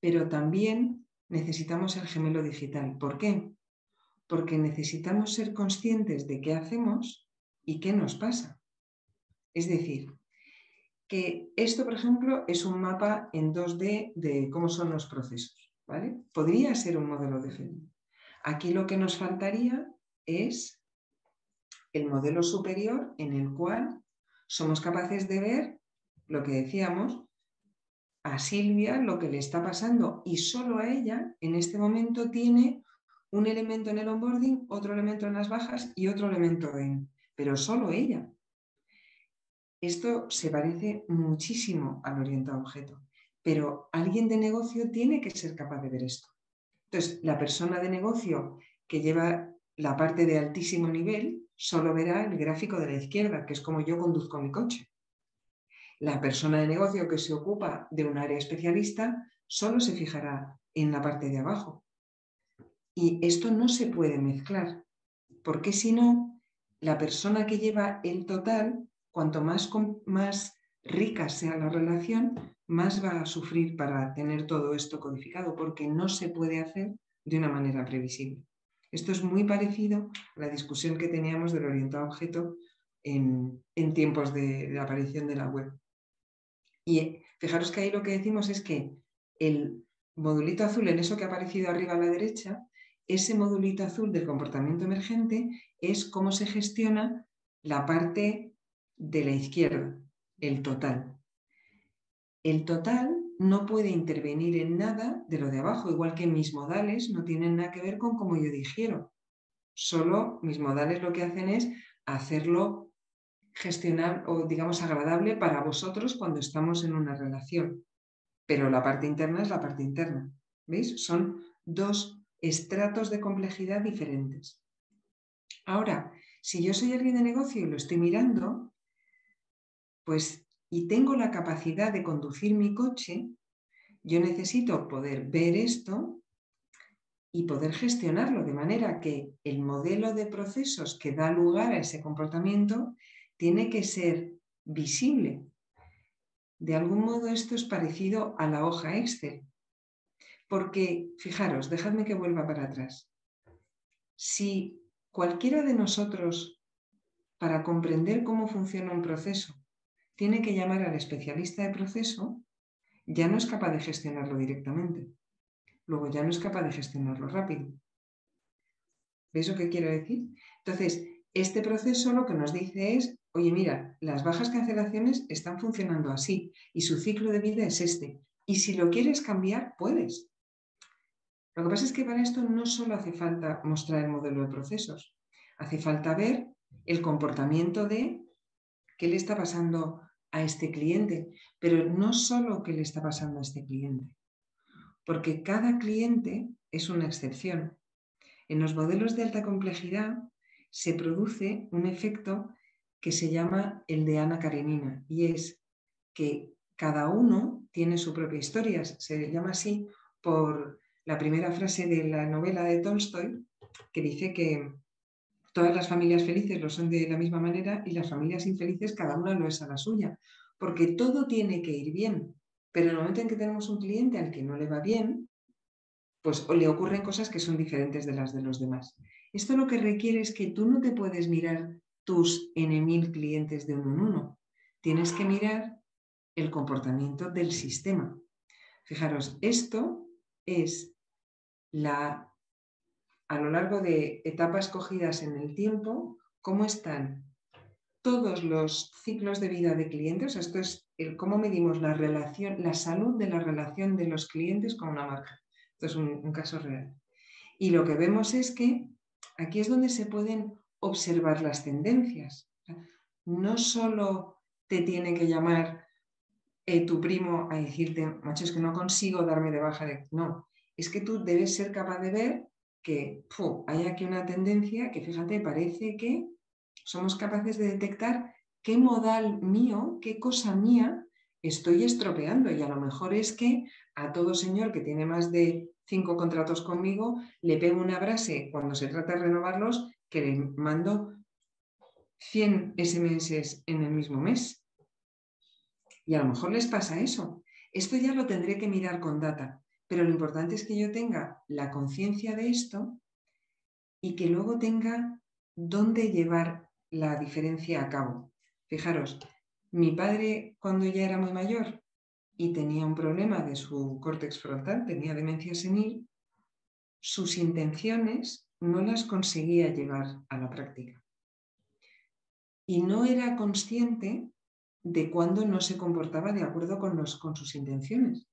B: pero también necesitamos el gemelo digital. ¿Por qué? Porque necesitamos ser conscientes de qué hacemos y qué nos pasa. Es decir, que esto, por ejemplo, es un mapa en 2D de cómo son los procesos. ¿vale? Podría ser un modelo de FEDI. Aquí lo que nos faltaría es el modelo superior en el cual somos capaces de ver lo que decíamos, a Silvia lo que le está pasando y solo a ella en este momento tiene un elemento en el onboarding, otro elemento en las bajas y otro elemento en, pero solo ella. Esto se parece muchísimo al orientado objeto, pero alguien de negocio tiene que ser capaz de ver esto. Entonces, la persona de negocio que lleva la parte de altísimo nivel solo verá el gráfico de la izquierda, que es como yo conduzco mi coche. La persona de negocio que se ocupa de un área especialista solo se fijará en la parte de abajo. Y esto no se puede mezclar, porque si no, la persona que lleva el total cuanto más, más rica sea la relación, más va a sufrir para tener todo esto codificado, porque no se puede hacer de una manera previsible. Esto es muy parecido a la discusión que teníamos del orientado a objeto en, tiempos de, la aparición de la web. Y eh, fijaros que ahí lo que decimos es que el modulito azul, en eso que ha aparecido arriba a la derecha, ese modulito azul del comportamiento emergente es cómo se gestiona la parte de la izquierda, el total. El total no puede intervenir en nada de lo de abajo, igual que mis modales no tienen nada que ver con cómo yo digiero. Solo mis modales lo que hacen es hacerlo gestionar o digamos agradable para vosotros cuando estamos en una relación. Pero la parte interna es la parte interna. ¿Veis? Son dos estratos de complejidad diferentes. Ahora, si yo soy alguien de negocio y lo estoy mirando, pues, y tengo la capacidad de conducir mi coche, yo necesito poder ver esto y poder gestionarlo de manera que el modelo de procesos que da lugar a ese comportamiento tiene que ser visible. De algún modo esto es parecido a la hoja Excel, porque fijaros, dejadme que vuelva para atrás. Si cualquiera de nosotros, para comprender cómo funciona un proceso, tiene que llamar al especialista de proceso, ya no es capaz de gestionarlo directamente. Luego ya no es capaz de gestionarlo rápido. ¿Veis lo que quiero decir? Entonces, este proceso lo que nos dice es, oye, mira, las bajas cancelaciones están funcionando así y su ciclo de vida es este. Y si lo quieres cambiar, puedes. Lo que pasa es que para esto no solo hace falta mostrar el modelo de procesos, hace falta ver el comportamiento de qué le está pasando a este cliente, pero no solo qué le está pasando a este cliente, porque cada cliente es una excepción. En los modelos de alta complejidad se produce un efecto que se llama el de Ana Karenina y es que cada uno tiene su propia historia. Se llama así por la primera frase de la novela de Tolstoy, que dice que Todas las familias felices lo son de la misma manera y las familias infelices cada una lo es a la suya, porque todo tiene que ir bien. Pero en el momento en que tenemos un cliente al que no le va bien, pues le ocurren cosas que son diferentes de las de los demás. Esto lo que requiere es que tú no te puedes mirar tus N mil clientes de uno en uno. Tienes que mirar el comportamiento del sistema. Fijaros, esto es la a lo largo de etapas cogidas en el tiempo, cómo están todos los ciclos de vida de clientes. Esto es el, cómo medimos la relación, la salud de la relación de los clientes con una marca. Esto es un, caso real. Y lo que vemos es que aquí es donde se pueden observar las tendencias. No solo te tiene que llamar eh, tu primo a decirte, macho, es que no consigo darme de baja de... No, es que tú debes ser capaz de ver que hay aquí una tendencia que, fíjate, parece que somos capaces de detectar qué modal mío, qué cosa mía estoy estropeando. Y a lo mejor es que a todo señor que tiene más de cinco contratos conmigo, le pego una frase cuando se trata de renovarlos que le mando 100 SMS en el mismo mes. Y a lo mejor les pasa eso. Esto ya lo tendré que mirar con data, pero lo importante es que yo tenga la conciencia de esto y que luego tenga dónde llevar la diferencia a cabo. Fijaros, mi padre cuando ya era muy mayor y tenía un problema de su córtex frontal, tenía demencia senil, sus intenciones no las conseguía llevar a la práctica. Y no era consciente de cuándo no se comportaba de acuerdo con, con sus intenciones.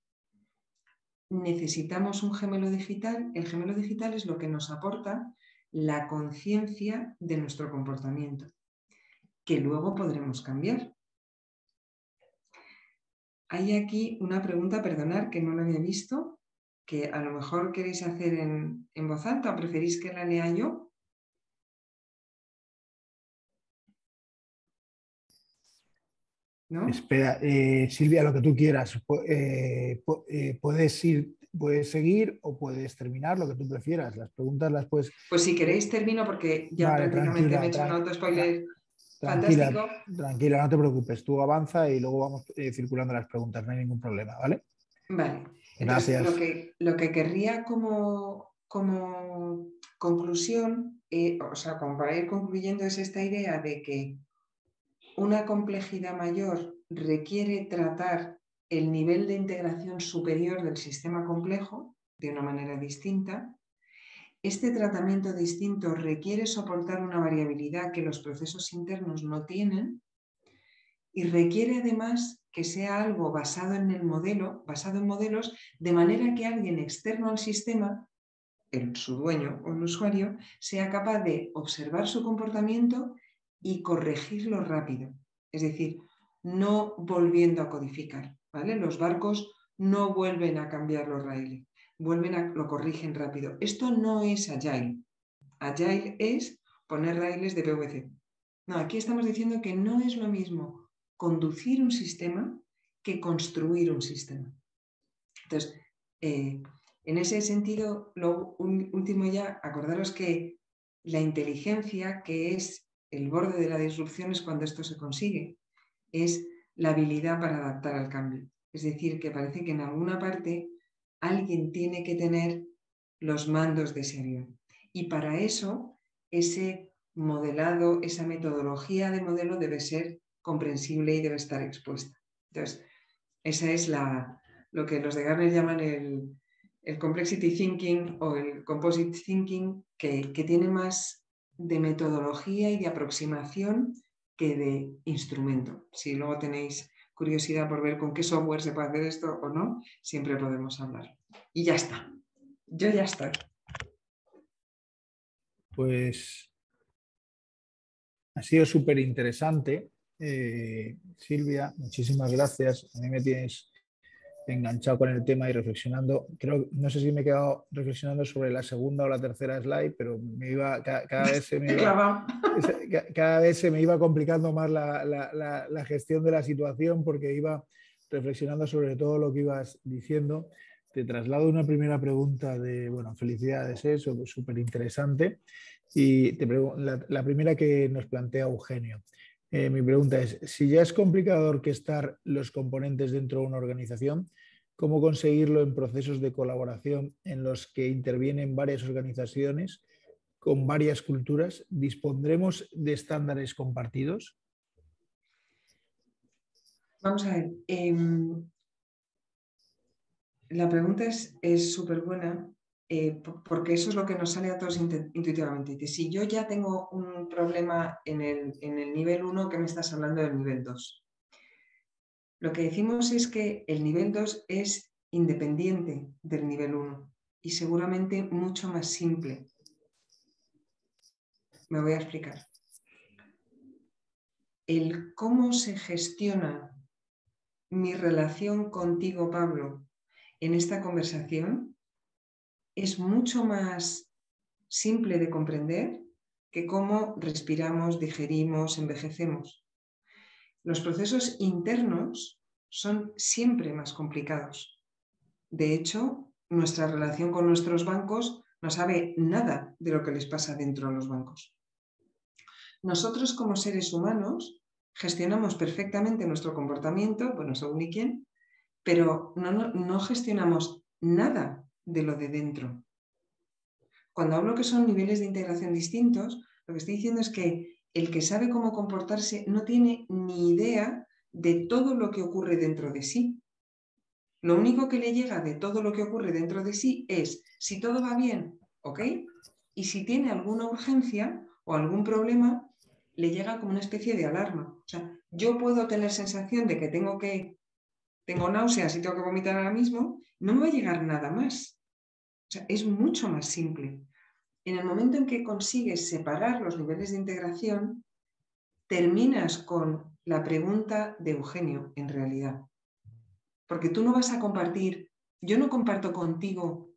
B: Necesitamos un gemelo digital. El gemelo digital es lo que nos aporta la conciencia de nuestro comportamiento, que luego podremos cambiar. Hay aquí una pregunta, perdonar, que no la había visto, que a lo mejor queréis hacer en, voz alta o preferís que la lea yo.
C: Espera, eh, Silvia, lo que tú quieras. Eh, eh, puedes ir, puedes seguir o puedes terminar, lo que tú prefieras. Las preguntas las puedes.
B: Pues si queréis termino porque ya prácticamente me he hecho un auto-spoiler Tranquila,
C: tranquila, no te preocupes. Tú avanza y luego vamos eh, circulando las preguntas, no hay ningún problema, ¿vale?
B: Vale. Gracias. lo, que, lo que querría como, como conclusión, eh, o sea, como para ir concluyendo, es esta idea de que una complejidad mayor requiere tratar el nivel de integración superior del sistema complejo de una manera distinta. Este tratamiento distinto requiere soportar una variabilidad que los procesos internos no tienen y requiere además que sea algo basado en el modelo, basado en modelos, de manera que alguien externo al sistema, el, su dueño o el usuario, sea capaz de observar su comportamiento y corregirlo rápido. Es decir, no volviendo a codificar. ¿vale? Los barcos no vuelven a cambiar los raíles vuelven a lo corrigen rápido. Esto no es Agile. Agile es poner raíles de PVC. No, aquí estamos diciendo que no es lo mismo conducir un sistema que construir un sistema. Entonces, eh, en ese sentido, lo último ya, acordaros que la inteligencia, que es el borde de la disrupción, es cuando esto se consigue, es la habilidad para adaptar al cambio. Es decir, que parece que en alguna parte alguien tiene que tener los mandos de ese avión. Y para eso, ese modelado, esa metodología de modelo debe ser comprensible y debe estar expuesta. Entonces, esa es la, lo que los de Garner llaman el, complexity thinking o el composite thinking, que, que tiene más de metodología y de aproximación que de instrumento. Si luego tenéis curiosidad por ver con qué software se puede hacer esto o no, siempre podemos hablar. Y ya está. Yo ya estoy.
C: Pues ha sido súper interesante. Eh, Silvia, muchísimas gracias. A mí me tienes enganchado con el tema y reflexionando. Creo, no sé si me he quedado reflexionando sobre la segunda o la tercera slide, pero me iba, cada, vez, se me iba, cada vez se me iba complicando más la, gestión de la situación porque iba reflexionando sobre todo lo que ibas diciendo. Te traslado una primera pregunta de, bueno, felicidades, eso ¿eh? súper interesante. Y te la, la primera que nos plantea Eugenio. Eh, mi pregunta es, si ya es complicado orquestar los componentes dentro de una organización, ¿cómo conseguirlo en procesos de colaboración en los que intervienen varias organizaciones con varias culturas? ¿Dispondremos de estándares compartidos?
B: Vamos a ver. Em, la pregunta es súper buena eh, porque eso es lo que nos sale a todos intuitivamente. si yo ya tengo un problema en el, en el nivel 1, ¿qué me estás hablando del nivel 2? Lo que decimos es que el nivel 2 es independiente del nivel 1 y seguramente mucho más simple. Me voy a explicar. El cómo se gestiona mi relación contigo, Pablo, en esta conversación es mucho más simple de comprender que cómo respiramos, digerimos, envejecemos. Los procesos internos son siempre más complicados. De hecho, nuestra relación con nuestros bancos no sabe nada de lo que les pasa dentro de los bancos. Nosotros como seres humanos gestionamos perfectamente nuestro comportamiento, bueno, según y quién, pero no, no, gestionamos nada de lo de dentro. Cuando hablo que son niveles de integración distintos, lo que estoy diciendo es que el que sabe cómo comportarse no tiene ni idea de todo lo que ocurre dentro de sí. Lo único que le llega de todo lo que ocurre dentro de sí es si todo va bien, ¿ok? Y si tiene alguna urgencia o algún problema, le llega como una especie de alarma. O sea, yo puedo tener sensación de que tengo que, tengo náuseas y tengo que vomitar ahora mismo, no me va a llegar nada más. O sea, es mucho más simple. En el momento en que consigues separar los niveles de integración, terminas con la pregunta de Eugenio, en realidad. Porque tú no vas a compartir, yo no comparto contigo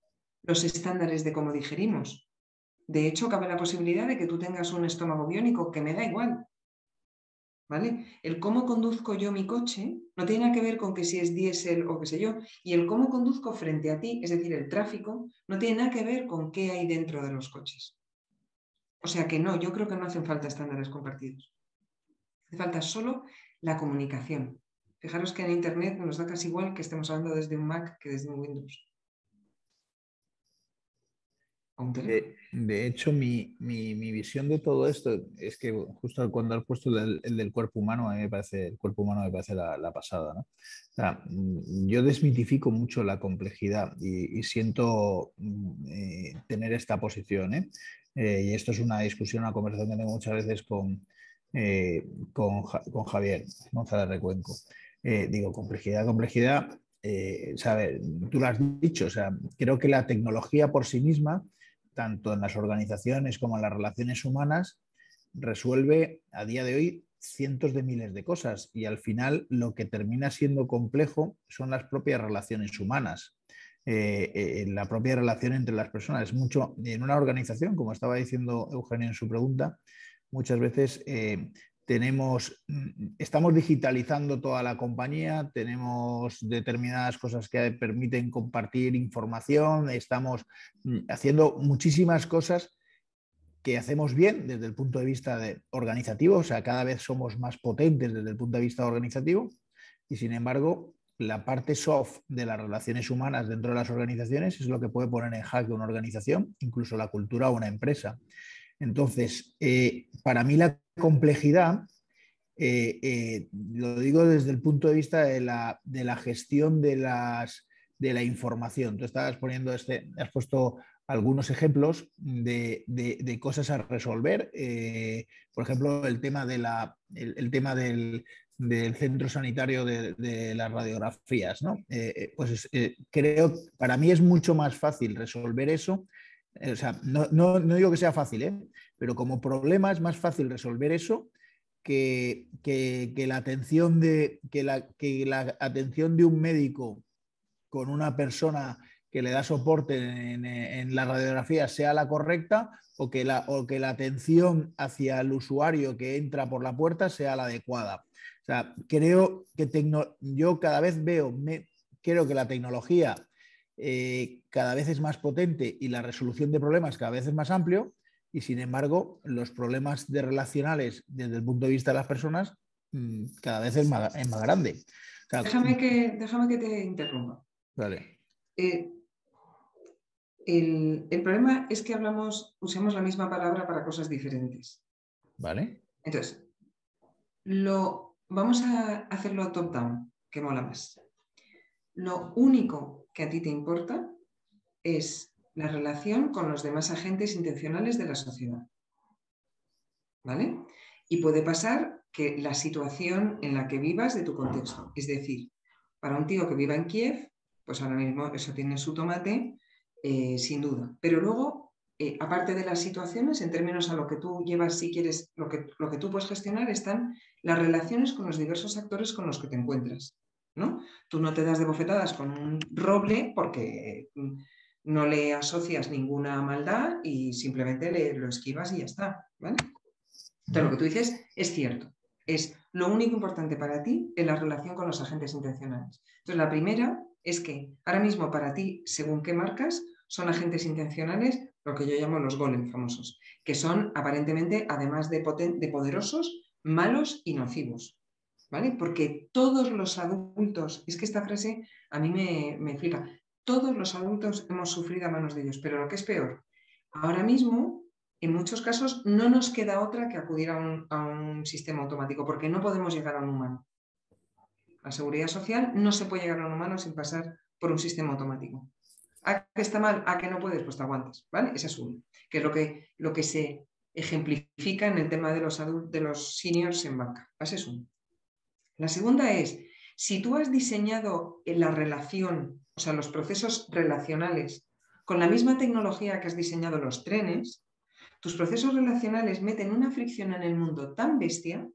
B: los estándares de cómo digerimos. De hecho, cabe la posibilidad de que tú tengas un estómago biónico, que me da igual. ¿Vale? El cómo conduzco yo mi coche no tiene nada que ver con que si es diésel o qué sé yo. Y el cómo conduzco frente a ti, es decir, el tráfico, no tiene nada que ver con qué hay dentro de los coches. O sea que no, yo creo que no hacen falta estándares compartidos. Hace falta solo la comunicación. Fijaros que en Internet nos da casi igual que estemos hablando desde un Mac que desde un Windows.
C: De, hecho, mi, visión de todo esto es que justo cuando has puesto el, del cuerpo humano, a mí me parece, el cuerpo humano me parece la, pasada. Mm, yo desmitifico mucho la complejidad y, siento mm, eh, tener esta posición. ¿eh? ¿eh? y esto es una discusión, una conversación que tengo muchas veces con, eh, con, con, Javier González Recuenco. digo, complejidad, complejidad. tú lo has dicho, o sea, creo que la tecnología por sí misma tanto en las organizaciones como en las relaciones humanas, resuelve a día de hoy cientos de miles de cosas y al final lo que termina siendo complejo son las propias relaciones humanas. Eh, eh, la propia relación entre las personas. Mucho en una organización, como estaba diciendo Eugenio en su pregunta, muchas veces eh, tenemos, mm, estamos digitalizando toda la compañía, tenemos determinadas cosas que permiten compartir información, estamos mm, haciendo muchísimas cosas que hacemos bien desde el punto de vista organizativo, o sea, cada vez somos más potentes desde el punto de vista organizativo y sin embargo la parte soft de las relaciones humanas dentro de las organizaciones es lo que puede poner en jaque una organización, incluso la cultura o una empresa. Entonces, eh, para mí la complejidad, eh, eh, lo digo desde el punto de vista de la, gestión de, las, de la información. Tú estabas poniendo este, has puesto algunos ejemplos de, cosas a resolver. Eh, por ejemplo, el tema, de la, el, tema del, centro sanitario de, las radiografías. ¿no? pues creo, para mí es mucho más fácil resolver eso. O sea, no, no, no digo que sea fácil, pero como problema es más fácil resolver eso que, la atención de, que, la, que la atención de un médico con una persona que le da soporte en, la radiografía sea la correcta o que la, o que la atención hacia el usuario que entra por la puerta sea la adecuada. O sea, creo que yo cada vez veo, creo que la tecnología eh, cada vez es más potente y la resolución de problemas cada vez es más amplio, y sin embargo los problemas de relacionales desde el punto de vista de las personas mm, cada vez es más, grande.
B: déjame, que, déjame que te interrumpa.
C: Vale.
B: Eh, el, problema es que hablamos, usamos la misma palabra para cosas diferentes.
C: Vale.
B: Entonces, lo, vamos a hacerlo top-down, que mola más. Lo único que a ti te importa es la relación con los demás agentes intencionales de la sociedad. ¿Vale? Y puede pasar que la situación en la que vivas de tu contexto, es decir, para un tío que viva en Kiev, pues ahora mismo eso tiene su tomate, eh, sin duda. Pero luego, eh, aparte de las situaciones, en términos a lo que tú llevas, si quieres, lo que, lo que tú puedes gestionar, están las relaciones con los diversos actores con los que te encuentras. ¿No? Tú no te das de bofetadas con un roble porque mm, no le asocias ninguna maldad y simplemente le, lo esquivas y ya está. Entonces, lo que tú dices es cierto. Es lo único importante para ti en la relación con los agentes intencionales. Entonces, la primera es que ahora mismo para ti, según qué marcas, son agentes intencionales, lo que yo llamo los golem famosos, que son aparentemente, además de, de poderosos, malos y nocivos. ¿Vale? Porque todos los adultos, es que esta frase a mí me, me flipa, todos los adultos hemos sufrido a manos de ellos, pero lo que es peor, ahora mismo, en muchos casos, no nos queda otra que acudir a un, sistema automático, porque no podemos llegar a un humano. La seguridad social no se puede llegar a un humano sin pasar por un sistema automático. ¿A qué está mal? ¿A qué no puedes? Pues te aguantas, ¿vale? Esa es una, que es lo que, lo que se ejemplifica en el tema de los, de los seniors en banca. Esa es una. La segunda es, si tú has diseñado la relación, o sea, los procesos relacionales, con la misma tecnología que has diseñado los trenes, tus procesos relacionales meten una fricción en el mundo tan bestia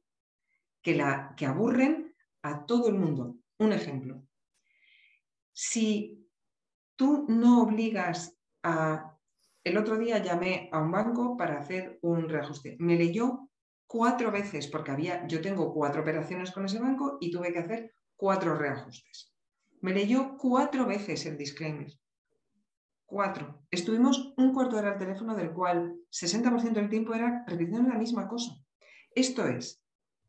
B: que, la, que aburren a todo el mundo. Un ejemplo. Si tú no obligas a... El otro día llamé a un banco para hacer un reajuste. Me leyó cuatro veces porque había, yo tengo cuatro operaciones con ese banco y tuve que hacer cuatro reajustes. Me leyó cuatro veces el disclaimer. Cuatro. Estuvimos un cuarto de hora al teléfono del cual 60% del tiempo era repitiendo la misma cosa. Esto es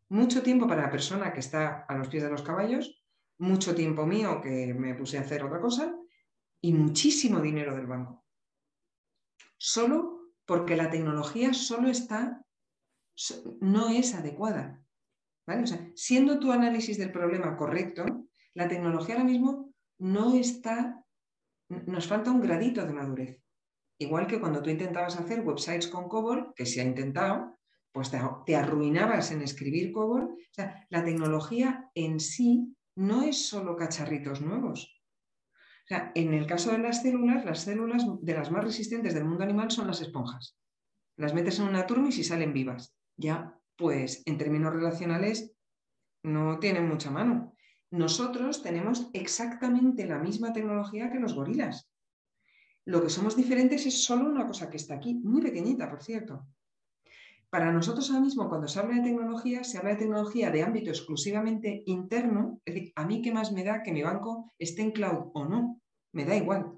B: mucho tiempo para la persona que está a los pies de los caballos, mucho tiempo mío que me puse a hacer otra cosa y muchísimo dinero del banco. Solo porque la tecnología solo está, no es adecuada. siendo tu análisis del problema correcto, la tecnología ahora mismo no está, nos falta un gradito de madurez. Igual que cuando tú intentabas hacer websites con COBOL, que se ha intentado, pues te, arruinabas en escribir COBOL. O sea, la tecnología en sí no es solo cacharritos nuevos en el caso de las células, las células de las más resistentes del mundo animal son las esponjas. Las metes en una turmis y salen vivas. Ya, pues en términos relacionales no tienen mucha mano. Nosotros tenemos exactamente la misma tecnología que los gorilas. Lo que somos diferentes es solo una cosa que está aquí, muy pequeñita, por cierto. Para nosotros ahora mismo, cuando se habla de tecnología, se habla de tecnología de ámbito exclusivamente interno. Es decir, a mí qué más me da que mi banco esté en cloud o no. Me da igual.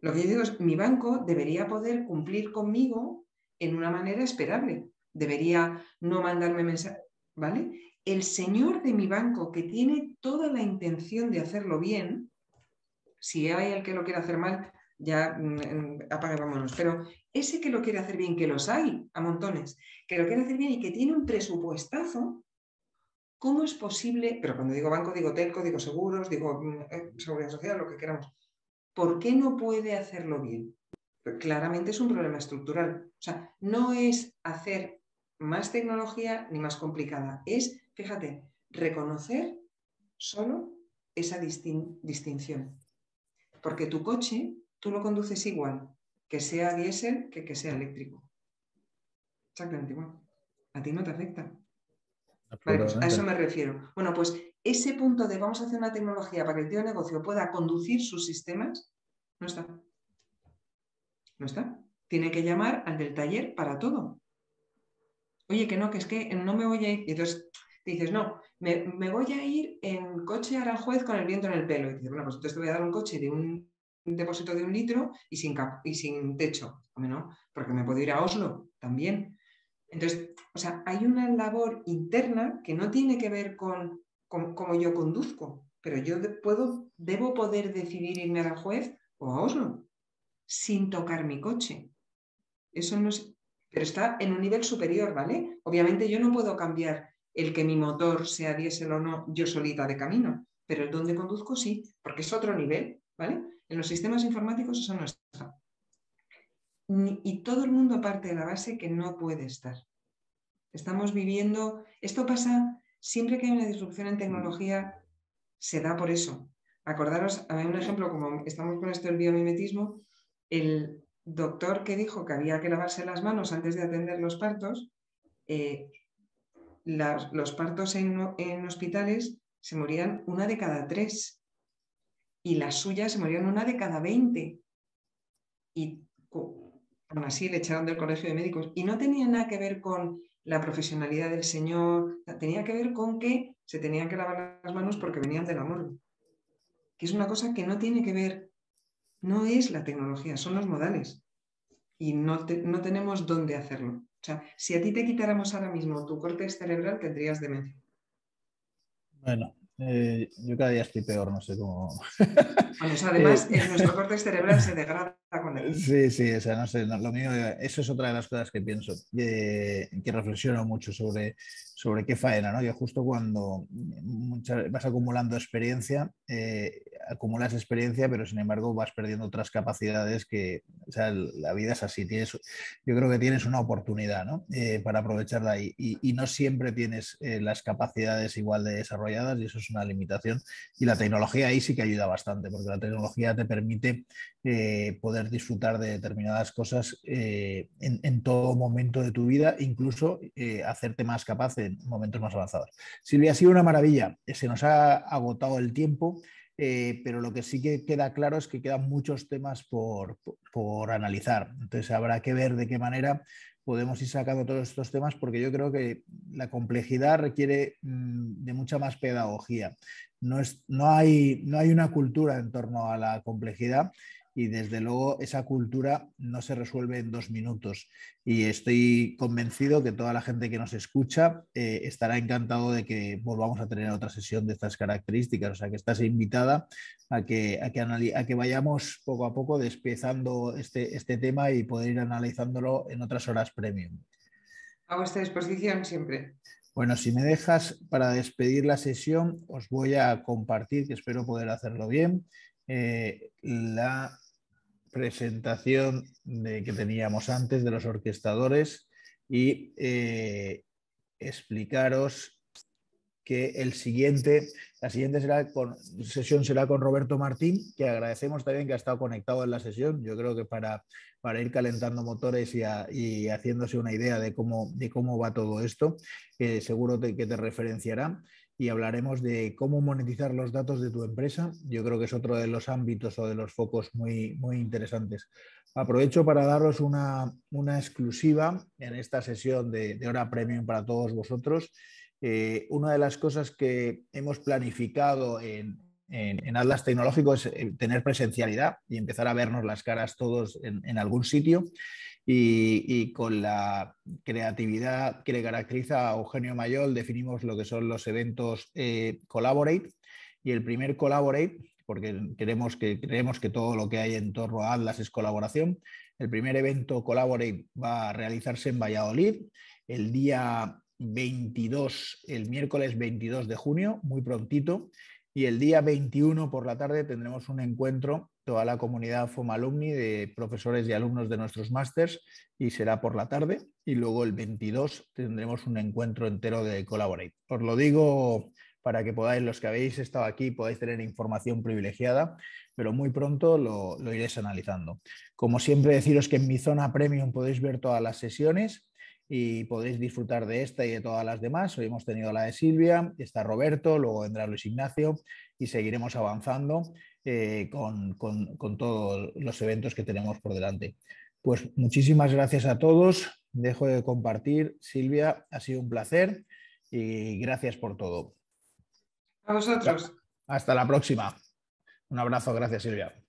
B: Lo que yo digo es, mi banco debería poder cumplir conmigo en una manera esperable. Debería no mandarme mensajes, ¿vale? El señor de mi banco que tiene toda la intención de hacerlo bien, si hay el que lo quiere hacer mal, ya mm, apague, vámonos. Pero ese que lo quiere hacer bien, que los hay a montones, que lo quiere hacer bien y que tiene un presupuestazo, ¿cómo es posible? Pero cuando digo banco, digo telco, digo seguros, digo mm, eh, seguridad social, lo que queramos. ¿Por qué no puede hacerlo bien? Pues claramente es un problema estructural. O sea, no es hacer más tecnología ni más complicada. Es, fíjate, reconocer solo esa distinción. Porque tu coche tú lo conduces igual, que sea diésel que que sea eléctrico. Exactamente igual. A ti no te afecta. Pues a eso me refiero. Bueno, pues ese punto de vamos a hacer una tecnología para que el tío de negocio pueda conducir sus sistemas, no está. No está. Tiene que llamar al del taller para todo. Oye, que no, que es que no me voy a ir. Y entonces dices, no, me, voy a ir en coche a Aranjuez con el viento en el pelo. Y dices, bueno, pues entonces te voy a dar un coche de un depósito de un litro y sin, y sin techo. ¿no? Porque me puedo ir a Oslo también. Entonces, o sea, hay una labor interna que no tiene que ver con, cómo yo conduzco, pero yo puedo, debo poder decidir irme a juez o a Oslo sin tocar mi coche. Eso no es, pero está en un nivel superior, ¿vale? Obviamente yo no puedo cambiar el que mi motor sea diésel o no yo solita de camino, pero el donde conduzco sí, porque es otro nivel, ¿vale? En los sistemas informáticos eso no está. Y todo el mundo parte de la base que no puede estar. Estamos viviendo, esto pasa siempre que hay una disrupción en tecnología, se da por eso. Acordaros, hay un ejemplo, como estamos con esto del biomimetismo, el doctor que dijo que había que lavarse las manos antes de atender los partos, eh, los partos en, hospitales se morían una de cada tres y las suyas se morían una de cada veinte. Y aún así le echaron del colegio de médicos. Y no tenía nada que ver con la profesionalidad del señor, tenía que ver con que se tenían que lavar las manos porque venían del amor. Que es una cosa que no tiene que ver, no es la tecnología, son los modales. Y no, no tenemos dónde hacerlo. O sea, si a ti te quitáramos ahora mismo tu corte cerebral, tendrías demencia.
C: Bueno, eh, yo cada día estoy peor, no sé cómo. (laughs)
B: Bueno, además, eh, nuestro corte cerebral se (laughs) degrada con él.
C: Sí, sí, o sea, no sé, lo mío, eso es otra de las cosas que pienso, que reflexiono mucho sobre, sobre qué faena, ¿no? Yo justo cuando vas acumulando experiencia, eh, acumulas experiencia, pero sin embargo vas perdiendo otras capacidades que, o sea, la vida es así, tienes, yo creo que tienes una oportunidad, ¿no? Eh, para aprovecharla y, y, no siempre tienes eh, las capacidades igual de desarrolladas y eso es una limitación y la tecnología ahí sí que ayuda bastante, porque la tecnología te permite poder disfrutar de determinadas cosas en, en, todo momento de tu vida, incluso hacerte más capaz de momentos más avanzados. Silvia, ha sido una maravilla. Se nos ha agotado el tiempo, eh, pero lo que sí que queda claro es que quedan muchos temas por, analizar. Entonces habrá que ver de qué manera podemos ir sacando todos estos temas porque yo creo que la complejidad requiere mm, de mucha más pedagogía. No, es, no, hay, no hay una cultura en torno a la complejidad y desde luego esa cultura no se resuelve en dos minutos. Y estoy convencido que toda la gente que nos escucha eh, estará encantado de que volvamos a tener otra sesión de estas características. O sea, que estás invitada a que, a que, a que vayamos poco a poco despiezando este, este tema y poder ir analizándolo en otras horas premium.
B: A vuestra disposición siempre.
C: Bueno, si me dejas para despedir la sesión, os voy a compartir, que espero poder hacerlo bien, eh, la presentación de, que teníamos antes de los orquestadores y eh, explicaros que el siguiente, la siguiente será con, sesión será con Roberto Martín, que agradecemos también que ha estado conectado en la sesión. Yo creo que para, para ir calentando motores y, haciéndose una idea de cómo, de cómo va todo esto, que seguro que te referenciará y hablaremos de cómo monetizar los datos de tu empresa. Yo creo que es otro de los ámbitos o de los focos muy, muy interesantes. Aprovecho para daros una, exclusiva en esta sesión de, hora premium para todos vosotros. Eh, una de las cosas que hemos planificado en, en, Atlas Tecnológico es eh, tener presencialidad y empezar a vernos las caras todos en, en algún sitio y, con la creatividad que le caracteriza a Eugenio Mayol definimos lo que son los eventos eh, Collaborate y el primer Collaborate, porque queremos que, creemos que todo lo que hay en torno a Atlas es colaboración. El primer evento Collaborate va a realizarse en Valladolid el día 22, el miércoles 22 de junio, muy prontito, y el día 21 por la tarde tendremos un encuentro, toda la comunidad FOMALUMNI de profesores y alumnos de nuestros másters, y será por la tarde. Y luego el 22 tendremos un encuentro entero de Collaborate. Os lo digo para que podáis, los que habéis estado aquí, podáis tener información privilegiada, pero muy pronto lo, lo iréis analizando. Como siempre, deciros que en mi zona premium podéis ver todas las sesiones y podréis disfrutar de esta y de todas las demás. Hoy hemos tenido la de Silvia, está Roberto, luego vendrá Luis Ignacio y seguiremos avanzando eh, con, con todos los eventos que tenemos por delante. Pues muchísimas gracias a todos. Dejo de compartir. Silvia, ha sido un placer y gracias por todo.
B: A vosotros.
C: Hasta la próxima. Un abrazo. Gracias, Silvia.